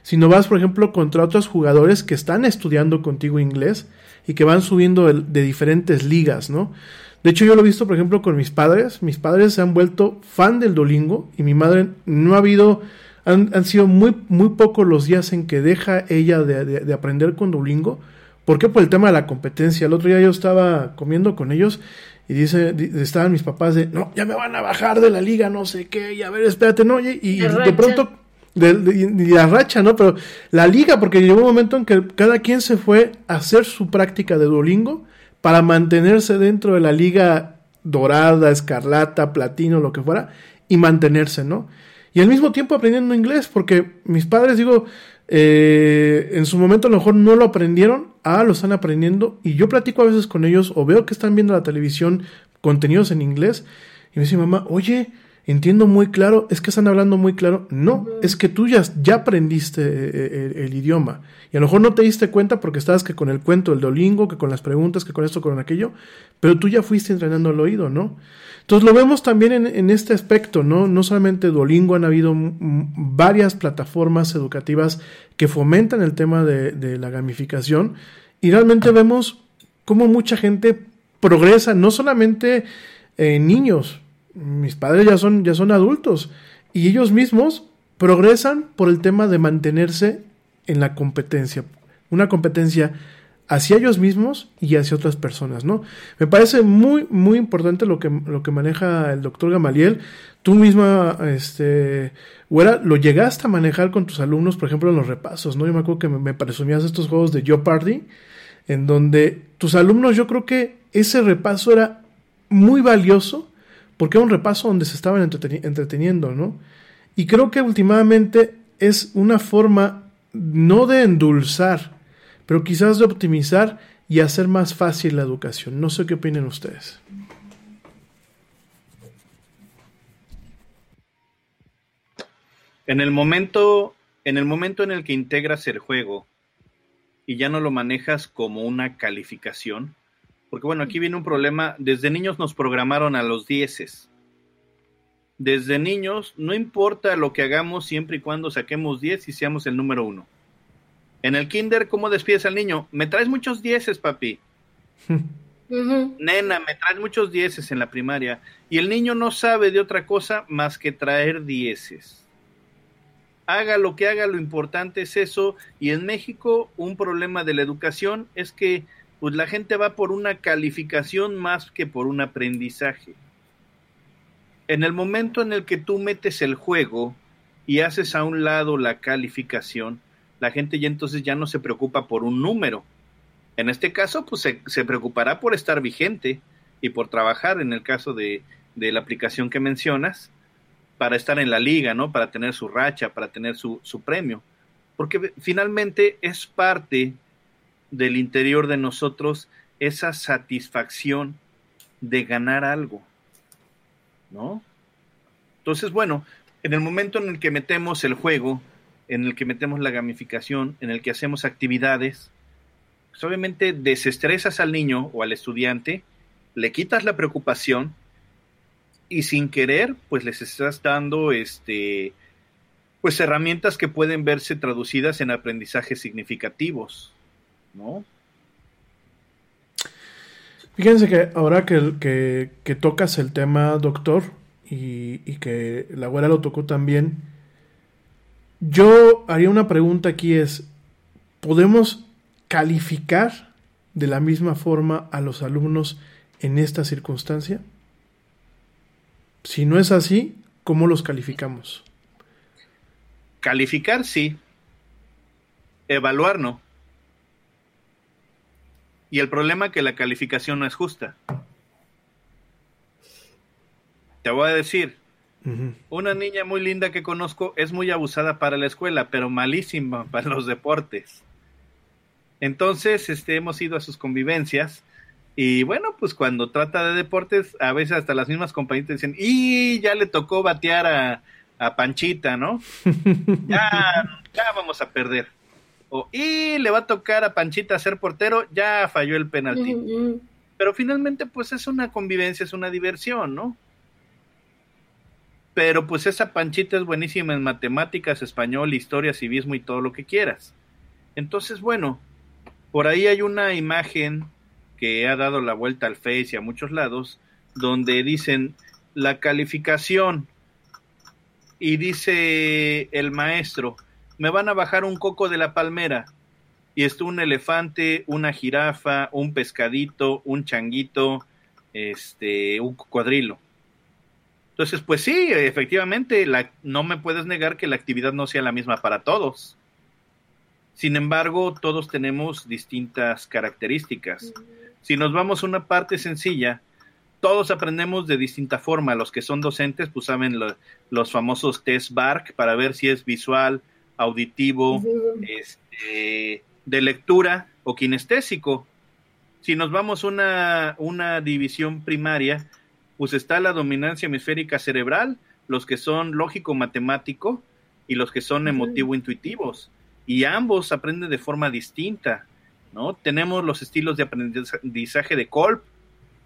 [SPEAKER 1] sino vas, por ejemplo, contra otros jugadores que están estudiando contigo inglés y que van subiendo de, de diferentes ligas, ¿no? De hecho, yo lo he visto, por ejemplo, con mis padres. Mis padres se han vuelto fan del Duolingo y mi madre no ha habido, han, han sido muy, muy pocos los días en que deja ella de, de, de, aprender con Duolingo. ¿Por qué? Por el tema de la competencia. El otro día yo estaba comiendo con ellos y dice, estaban mis papás de, no, ya me van a bajar de la liga, no sé qué, y a ver, espérate, no, y, y de pronto, de, de, de, la racha, ¿no? Pero la liga, porque llegó un momento en que cada quien se fue a hacer su práctica de Duolingo para mantenerse dentro de la liga dorada, escarlata, platino, lo que fuera, y mantenerse, ¿no? Y al mismo tiempo aprendiendo inglés, porque mis padres, digo, eh, en su momento a lo mejor no lo aprendieron, ah, lo están aprendiendo, y yo platico a veces con ellos, o veo que están viendo la televisión contenidos en inglés, y me dice mamá, oye, entiendo muy claro, es que están hablando muy claro. No, es que tú ya, ya aprendiste el, el, el, idioma. Y a lo mejor no te diste cuenta porque estabas que con el cuento, el Duolingo, que con las preguntas, que con esto, con aquello, pero tú ya fuiste entrenando el oído, ¿no? Entonces lo vemos también en, en este aspecto, ¿no? No solamente Duolingo, han habido varias plataformas educativas que fomentan el tema de, de la gamificación y realmente vemos cómo mucha gente progresa, no solamente eh, niños, mis padres ya son, ya son adultos y ellos mismos progresan por el tema de mantenerse en la competencia, una competencia hacia ellos mismos y hacia otras personas, ¿no? Me parece muy, muy importante lo que, lo que maneja el doctor Gamaliel. Tú misma, este, Güera, lo llegaste a manejar con tus alumnos, por ejemplo, en los repasos, ¿no? Yo me acuerdo que me, me presumías estos juegos de Jeopardy, en donde tus alumnos, yo creo que ese repaso era muy valioso porque era un repaso donde se estaban entreteniendo, ¿no? Y creo que últimamente es una forma no de endulzar, pero quizás de optimizar y hacer más fácil la educación. No sé qué opinan ustedes.
[SPEAKER 3] En el momento, en el momento en el que integras el juego y ya no lo manejas como una calificación, porque bueno, aquí viene un problema, desde niños nos programaron a los dieces. Desde niños, no importa lo que hagamos siempre y cuando saquemos 10 y seamos el número uno. En el kinder, ¿cómo despides al niño? Me traes muchos dieces, papi. *laughs* Uh -huh. Nena, me traes muchos dieces en la primaria. Y el niño no sabe de otra cosa más que traer dieces. Haga lo que haga, lo importante es eso. Y en México, un problema de la educación es que pues la gente va por una calificación más que por un aprendizaje. En el momento en el que tú metes el juego y haces a un lado la calificación, la gente ya entonces ya no se preocupa por un número. En este caso, pues se, se preocupará por estar vigente y por trabajar en el caso de, de, la aplicación que mencionas, para estar en la liga, ¿no? Para tener su racha, para tener su, su premio. Porque finalmente es parte del interior de nosotros esa satisfacción de ganar algo, ¿no? Entonces, bueno, en el momento en el que metemos el juego, en el que metemos la gamificación, en el que hacemos actividades, pues obviamente desestresas al niño o al estudiante, le quitas la preocupación y sin querer, pues les estás dando este pues herramientas que pueden verse traducidas en aprendizajes significativos. ¿No?
[SPEAKER 1] Fíjense que ahora que, que, que tocas el tema, doctor, y, y, que la abuela lo tocó también, yo haría una pregunta aquí es, ¿podemos calificar de la misma forma a los alumnos en esta circunstancia? Si no es así, ¿cómo los calificamos?
[SPEAKER 3] Calificar sí, evaluar no. Y el problema es que la calificación no es justa. Te voy a decir, Una niña muy linda que conozco es muy abusada para la escuela, pero malísima *laughs* para los deportes. Entonces, este, hemos ido a sus convivencias y bueno, pues cuando trata de deportes, a veces hasta las mismas compañeras dicen, y ya le tocó batear a, a Panchita, ¿no? *laughs* Ya, ya vamos a perder. O, y le va a tocar a Panchita ser portero, ya falló el penalti. Pero finalmente, pues es una convivencia, es una diversión, ¿no? Pero pues esa Panchita es buenísima en matemáticas, español, historia, civismo y todo lo que quieras. Entonces, bueno, por ahí hay una imagen que ha dado la vuelta al Face y a muchos lados, donde dicen la calificación y dice el maestro, me van a bajar un coco de la palmera. Y está un elefante, una jirafa, un pescadito, un changuito, este, un cocodrilo. Entonces, pues sí, efectivamente, la, no me puedes negar que la actividad no sea la misma para todos. Sin embargo, todos tenemos distintas características. Si nos vamos a una parte sencilla, todos aprendemos de distinta forma. Los que son docentes, pues saben lo, los famosos test BARC para ver si es visual, auditivo, este, de lectura o kinestésico. Si nos vamos a una, una división primaria, pues está la dominancia hemisférica cerebral, los que son lógico-matemático y los que son emotivo-intuitivos. Y ambos aprenden de forma distinta, ¿no? Tenemos los estilos de aprendizaje de Kolb,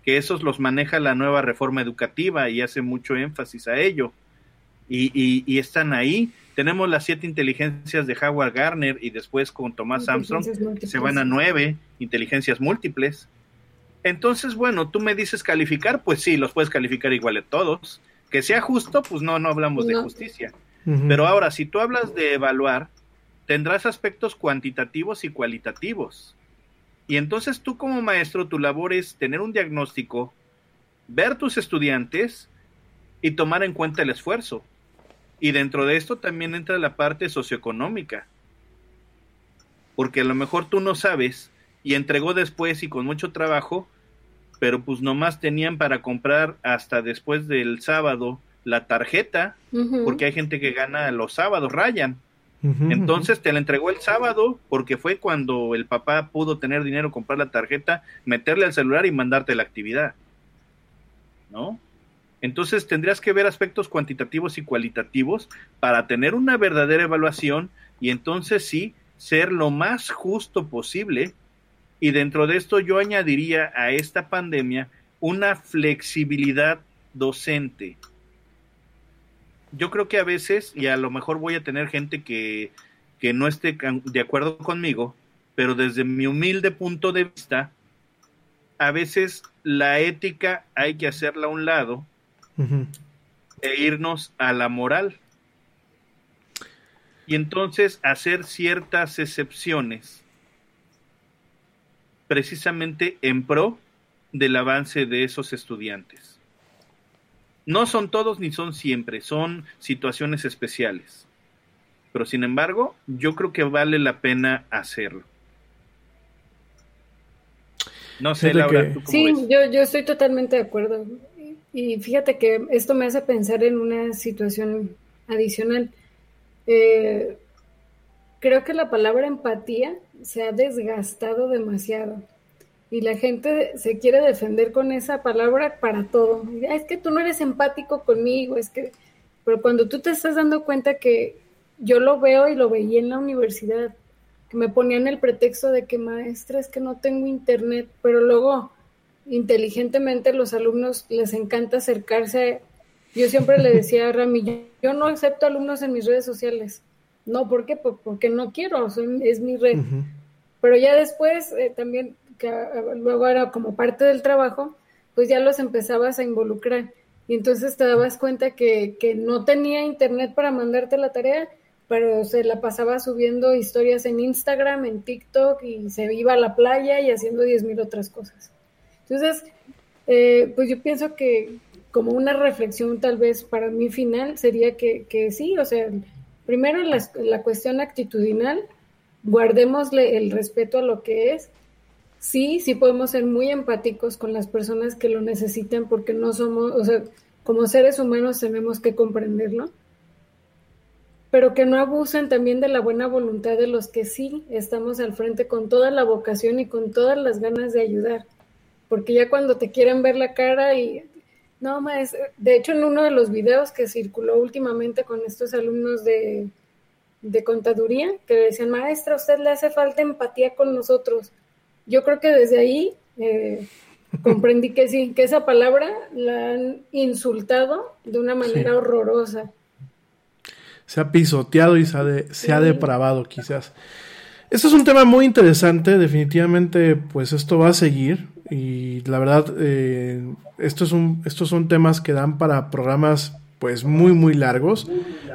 [SPEAKER 3] que esos los maneja la nueva reforma educativa y hace mucho énfasis a ello. Y, y, y están ahí. Tenemos las siete inteligencias de Howard Garner y después con Tomás Armstrong se van a nueve inteligencias múltiples. Entonces, bueno, tú me dices calificar, pues sí, los puedes calificar igual a todos. Que sea justo, pues no, no hablamos de justicia. Uh -huh. Pero ahora, si tú hablas de evaluar, tendrás aspectos cuantitativos y cualitativos. Y entonces tú como maestro, tu labor es tener un diagnóstico, ver tus estudiantes y tomar en cuenta el esfuerzo. Y dentro de esto también entra la parte socioeconómica. Porque a lo mejor tú no sabes y entregó después y con mucho trabajo, pero pues nomás tenían para comprar hasta después del sábado la tarjeta, uh -huh. porque hay gente que gana los sábados, rayan. Uh -huh, Entonces te la entregó el sábado porque fue cuando el papá pudo tener dinero, comprar la tarjeta, meterle al celular y mandarte la actividad. ¿No? Entonces tendrías que ver aspectos cuantitativos y cualitativos para tener una verdadera evaluación y entonces sí ser lo más justo posible. Y dentro de esto yo añadiría a esta pandemia una flexibilidad docente. Yo creo que a veces, y a lo mejor voy a tener gente que, que no esté de acuerdo conmigo, pero desde mi humilde punto de vista, a veces la ética hay que hacerla a un lado uh -huh. e irnos a la moral. Y entonces hacer ciertas excepciones precisamente en pro del avance de esos estudiantes. No son todos ni son siempre, son situaciones especiales. Pero sin embargo, yo creo que vale la pena hacerlo. No sé, Laura, ¿tú cómo
[SPEAKER 2] Sí,
[SPEAKER 3] ves?
[SPEAKER 2] yo, yo estoy totalmente de acuerdo. Y fíjate que esto me hace pensar en una situación adicional. Eh, creo que la palabra empatía se ha desgastado demasiado y la gente se quiere defender con esa palabra para todo. Es que tú no eres empático conmigo, es que... Pero cuando tú te estás dando cuenta que yo lo veo y lo veía en la universidad, que me ponían el pretexto de que maestra es que no tengo internet, pero luego inteligentemente los alumnos les encanta acercarse. Yo siempre le decía a Rami, yo no acepto alumnos en mis redes sociales. No, ¿por qué? Porque no quiero, es mi red. Uh -huh. Pero ya después, eh, también, que uh, luego era como parte del trabajo, pues ya los empezabas a involucrar. Y entonces te dabas cuenta que, que no tenía internet para mandarte la tarea, pero se la pasaba subiendo historias en Instagram, en TikTok, y se iba a la playa y haciendo diez mil otras cosas. Entonces, eh, pues yo pienso que como una reflexión tal vez para mí final sería que, sí, o sea, primero la, la, cuestión actitudinal, guardémosle el respeto a lo que es. Sí, sí podemos ser muy empáticos con las personas que lo necesitan porque no somos, o sea, como seres humanos tenemos que comprenderlo, pero que no abusen también de la buena voluntad de los que sí estamos al frente con toda la vocación y con todas las ganas de ayudar, porque ya cuando te quieren ver la cara y no, más, de hecho en uno de los videos que circuló últimamente con estos alumnos de, de contaduría, que decían, maestra, a usted le hace falta empatía con nosotros. Yo creo que desde ahí eh, *laughs* comprendí que sí, que esa palabra la han insultado de una manera
[SPEAKER 1] Sí.
[SPEAKER 2] horrorosa.
[SPEAKER 1] se ha pisoteado y se ha, de- se ha depravado quizás. Este es un tema muy interesante, definitivamente pues esto va a seguir y la verdad eh, esto es un, estos son temas que dan para programas pues muy muy largos.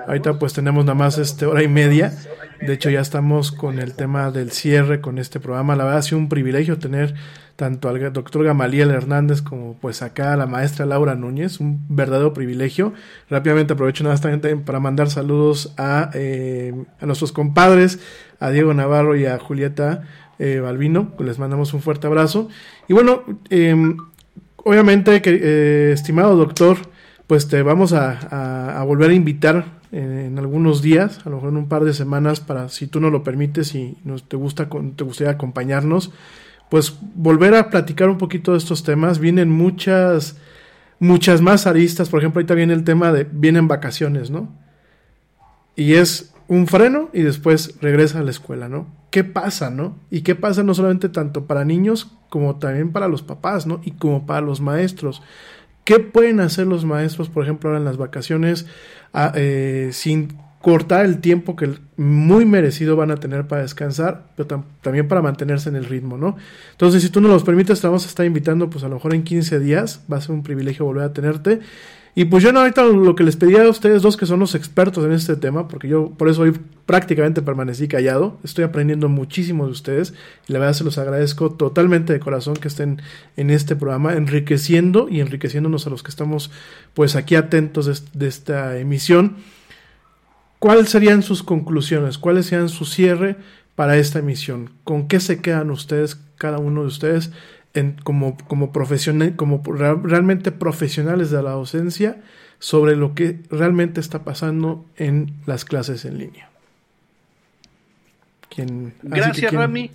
[SPEAKER 1] Ahorita pues tenemos nada más este hora y media. De hecho ya estamos con el tema del cierre con este programa. La verdad ha sido un privilegio tener tanto al doctor Gamaliel Hernández como pues acá a la maestra Laura Núñez, un verdadero privilegio. Rápidamente aprovecho nada más para mandar saludos a, eh, a nuestros compadres, a Diego Navarro y a Julieta eh, Balbino, les mandamos un fuerte abrazo. Y bueno, eh, obviamente, que, eh, estimado doctor, pues te vamos a, volver a invitar en, algunos días, a lo mejor en un par de semanas, para si tú nos lo permites y nos te gusta te gustaría acompañarnos, pues volver a platicar un poquito de estos temas. Vienen muchas, muchas más aristas. Por ejemplo, ahorita viene el tema de vienen vacaciones, ¿no? Y es un freno y después regresa a la escuela, ¿no? ¿Qué pasa, no? Y qué pasa no solamente tanto para niños como también para los papás, ¿no? Y como para los maestros. ¿Qué pueden hacer los maestros, por ejemplo, ahora en las vacaciones, eh, sin cortar el tiempo que muy merecido van a tener para descansar, pero tam- también para mantenerse en el ritmo, ¿no? Entonces, si tú nos los permites, te vamos a estar invitando, pues a lo mejor en 15 días, va a ser un privilegio volver a tenerte. Y pues yo ahorita lo que les pedía a ustedes dos que son los expertos en este tema, porque yo por eso hoy prácticamente permanecí callado, estoy aprendiendo muchísimo de ustedes y la verdad se los agradezco totalmente de corazón que estén en este programa, enriqueciendo y enriqueciéndonos a los que estamos pues aquí atentos de esta emisión. ¿Cuáles serían sus conclusiones? ¿Cuáles serían su cierre para esta emisión? ¿Con qué se quedan ustedes, cada uno de ustedes, en, como, como, profesional, como realmente profesionales de la docencia sobre lo que realmente está pasando en las clases en línea? ¿Quién-
[SPEAKER 3] Gracias,
[SPEAKER 1] quién-
[SPEAKER 3] Rami.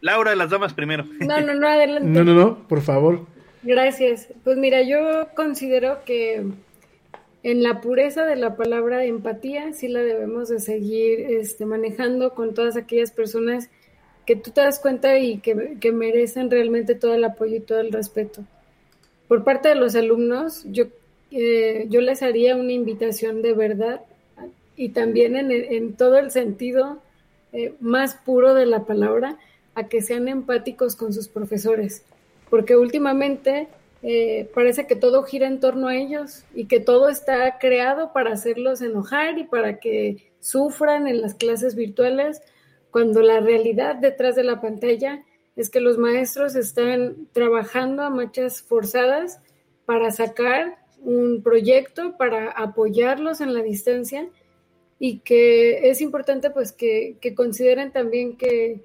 [SPEAKER 3] Laura, las damas primero.
[SPEAKER 2] No, no, no, adelante.
[SPEAKER 1] No, no, no, por favor.
[SPEAKER 2] Gracias. Pues mira, yo considero que en la pureza de la palabra empatía sí la debemos de seguir este, manejando con todas aquellas personas que tú te das cuenta y que, que merecen realmente todo el apoyo y todo el respeto. Por parte de los alumnos, yo, eh, yo les haría una invitación de verdad y también en, en todo el sentido eh, más puro de la palabra, a que sean empáticos con sus profesores, porque últimamente eh, parece que todo gira en torno a ellos y que todo está creado para hacerlos enojar y para que sufran en las clases virtuales, cuando la realidad detrás de la pantalla es que los maestros están trabajando a marchas forzadas para sacar un proyecto, para apoyarlos en la distancia y que es importante pues que, que consideren también que,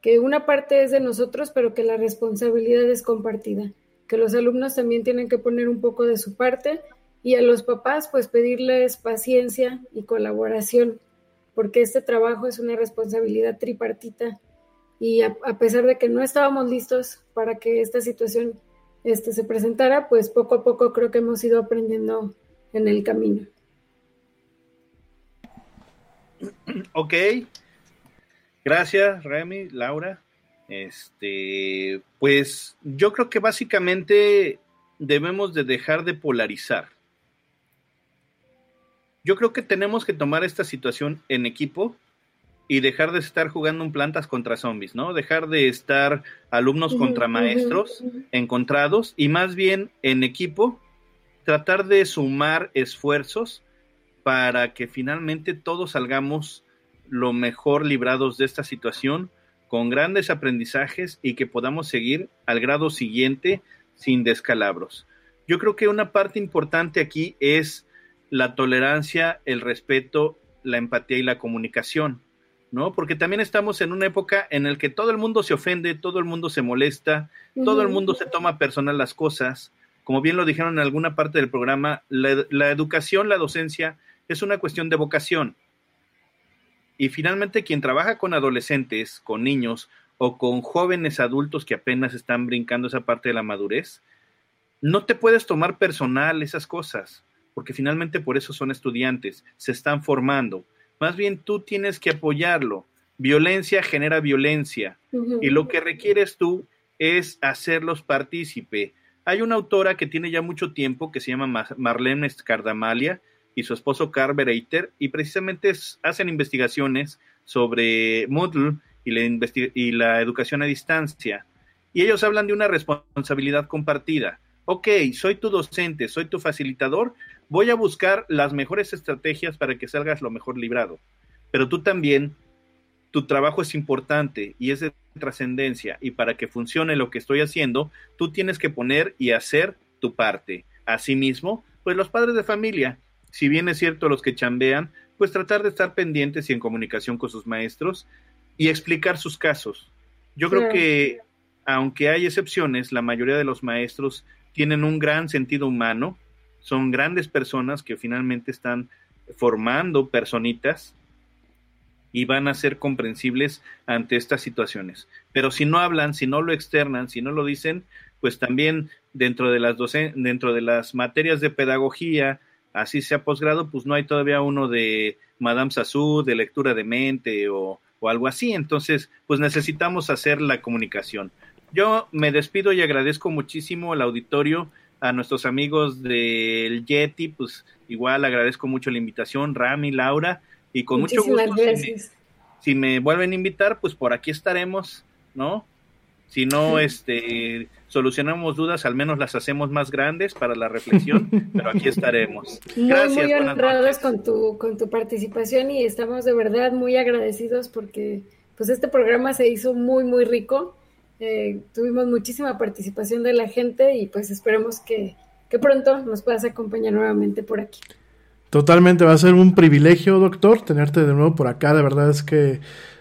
[SPEAKER 2] que una parte es de nosotros, pero que la responsabilidad es compartida, que los alumnos también tienen que poner un poco de su parte y a los papás pues pedirles paciencia y colaboración, porque este trabajo es una responsabilidad tripartita y a, pesar de que no estábamos listos para que esta situación este, se presentara, pues poco a poco creo que hemos ido aprendiendo en el camino.
[SPEAKER 3] Ok. Gracias, Remy, Laura. Este, pues yo creo que básicamente debemos de dejar de polarizar. Yo creo que tenemos que tomar esta situación en equipo y dejar de estar jugando en plantas contra zombies, ¿no? Dejar de estar alumnos contra maestros encontrados y más bien en equipo tratar de sumar esfuerzos para que finalmente todos salgamos lo mejor librados de esta situación con grandes aprendizajes y que podamos seguir al grado siguiente sin descalabros. Yo creo que una parte importante aquí es la tolerancia, el respeto, la empatía y la comunicación, ¿no? Porque también estamos en una época en la que todo el mundo se ofende, todo el mundo se molesta, todo el mundo se toma personal las cosas, como bien lo dijeron en alguna parte del programa, la, la educación, la docencia, es una cuestión de vocación. Y finalmente quien trabaja con adolescentes, con niños o con jóvenes adultos que apenas están brincando esa parte de la madurez, no te puedes tomar personal esas cosas, porque finalmente por eso son estudiantes, se están formando. Más bien tú tienes que apoyarlo. Violencia genera violencia y lo que requieres tú es hacerlos partícipe. Hay una autora que tiene ya mucho tiempo que se llama Marlene Scardamalia y su esposo Carver Eiter y precisamente hacen investigaciones sobre Moodle y la, y la educación a distancia. Y ellos hablan de una responsabilidad compartida. Ok, soy tu docente, soy tu facilitador, voy a buscar las mejores estrategias para que salgas lo mejor librado. Pero tú también, tu trabajo es importante y es de trascendencia y para que funcione lo que estoy haciendo, tú tienes que poner y hacer tu parte. Asimismo, pues los padres de familia, si bien es cierto los que chambean, pues tratar de estar pendientes y en comunicación con sus maestros y explicar sus casos. Yo creo que, aunque hay excepciones, la mayoría de los maestros tienen un gran sentido humano, son grandes personas que finalmente están formando personitas y van a ser comprensibles ante estas situaciones. Pero si no hablan, si no lo externan, si no lo dicen, pues también dentro de las dentro de las materias de pedagogía, así sea posgrado, pues no hay todavía uno de Madame Sassou, de lectura de mente o o algo así. Entonces, pues necesitamos hacer la comunicación. Yo me despido y agradezco muchísimo al auditorio, a nuestros amigos del Yeti, pues igual agradezco mucho la invitación, Rami, Laura, y con mucho gusto, si me, vuelven a invitar, pues por aquí estaremos, ¿no? Si no, este, solucionamos dudas, al menos las hacemos más grandes para la reflexión, *laughs* pero aquí estaremos.
[SPEAKER 2] Gracias. Muy, honrados con tu, con tu participación y estamos de verdad muy agradecidos porque pues este programa se hizo muy, muy rico. Eh, tuvimos muchísima participación de la gente y pues esperemos que, que pronto nos puedas acompañar nuevamente por aquí.
[SPEAKER 1] Totalmente, va a ser un privilegio, doctor, tenerte de nuevo por acá. De verdad es que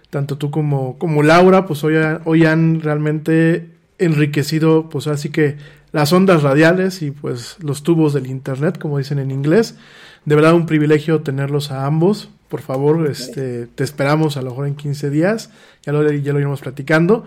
[SPEAKER 1] tanto tú como, como Laura, pues hoy, hoy han realmente enriquecido, pues así que las ondas radiales y pues los tubos del internet, como dicen en inglés. De verdad un privilegio tenerlos a ambos. Por favor, este, te esperamos a lo mejor en 15 días. Ya lo, ya lo iremos platicando.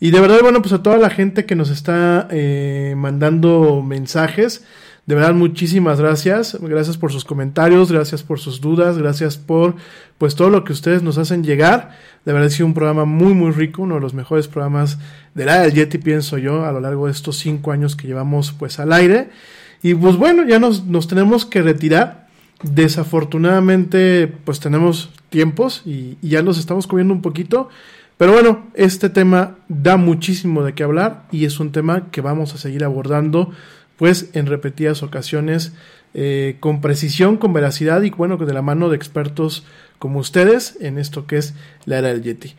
[SPEAKER 1] Y de verdad, bueno, pues a toda la gente que nos está eh, mandando mensajes. De verdad, muchísimas gracias. Gracias por sus comentarios, gracias por sus dudas, gracias por pues todo lo que ustedes nos hacen llegar. De verdad ha sido un programa muy, muy rico, uno de los mejores programas de la del Yeti, pienso yo, a lo largo de estos cinco años que llevamos pues al aire. Y pues bueno, ya nos, nos tenemos que retirar. Desafortunadamente, pues tenemos tiempos y, y ya nos estamos comiendo un poquito. Pero bueno, este tema da muchísimo de qué hablar y es un tema que vamos a seguir abordando pues en repetidas ocasiones eh, con precisión, con veracidad y bueno, de la mano de expertos como ustedes en esto que es la era del Yeti.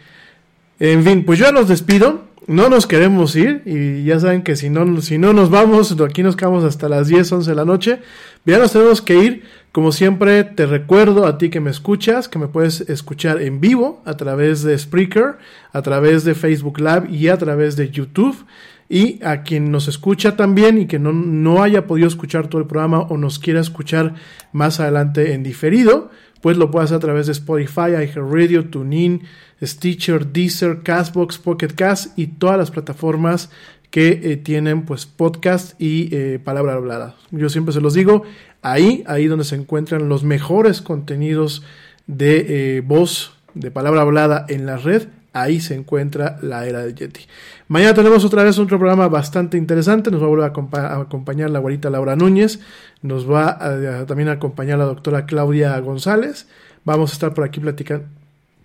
[SPEAKER 1] En fin, pues yo ya los despido, no nos queremos ir y ya saben que si no, si no nos vamos, aquí nos quedamos hasta las 10, 11 de la noche, ya nos tenemos que ir. Como siempre, te recuerdo a ti que me escuchas, que me puedes escuchar en vivo a través de Spreaker, a través de Facebook Live y a través de YouTube. Y a quien nos escucha también y que no, no haya podido escuchar todo el programa o nos quiera escuchar más adelante en diferido, pues lo puedes hacer a través de Spotify, iHeartRadio, TuneIn, Stitcher, Deezer, Castbox, Pocket Cast y todas las plataformas que eh, tienen pues podcast y eh, palabra hablada. Yo siempre se los digo, ahí, ahí donde se encuentran los mejores contenidos de eh, voz, de palabra hablada en la red, ahí se encuentra la era del Yeti. Mañana tenemos otra vez otro programa bastante interesante. Nos va a volver a, acompañar la abuelita Laura Núñez. Nos va a, también a acompañar la doctora Claudia González. Vamos a estar por aquí platicando.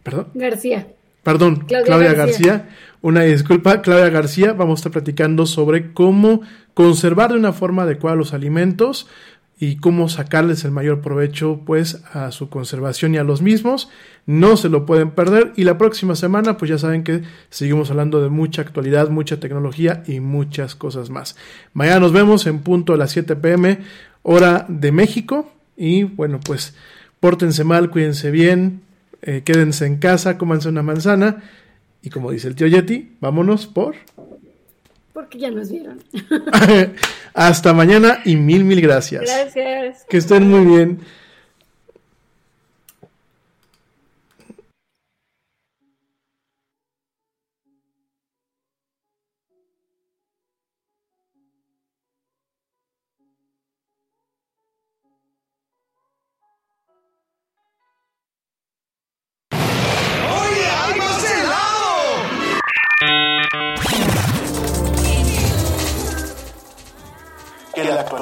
[SPEAKER 1] ¿Perdón?
[SPEAKER 2] García.
[SPEAKER 1] Perdón, Claudia, García. Una disculpa, Claudia García. Vamos a estar platicando sobre cómo conservar de una forma adecuada los alimentos y cómo sacarles el mayor provecho pues a su conservación y a los mismos. No se lo pueden perder y la próxima semana pues ya saben que seguimos hablando de mucha actualidad, mucha tecnología y muchas cosas más. Mañana nos vemos en punto a las 7 pm hora de México y bueno pues pórtense mal, cuídense bien, eh, quédense en casa, cómanse una manzana y como dice el tío Yeti, vámonos por
[SPEAKER 2] Porque ya nos vieron. *laughs*
[SPEAKER 1] Hasta mañana y mil, mil gracias.
[SPEAKER 2] Gracias.
[SPEAKER 1] Que estén muy bien.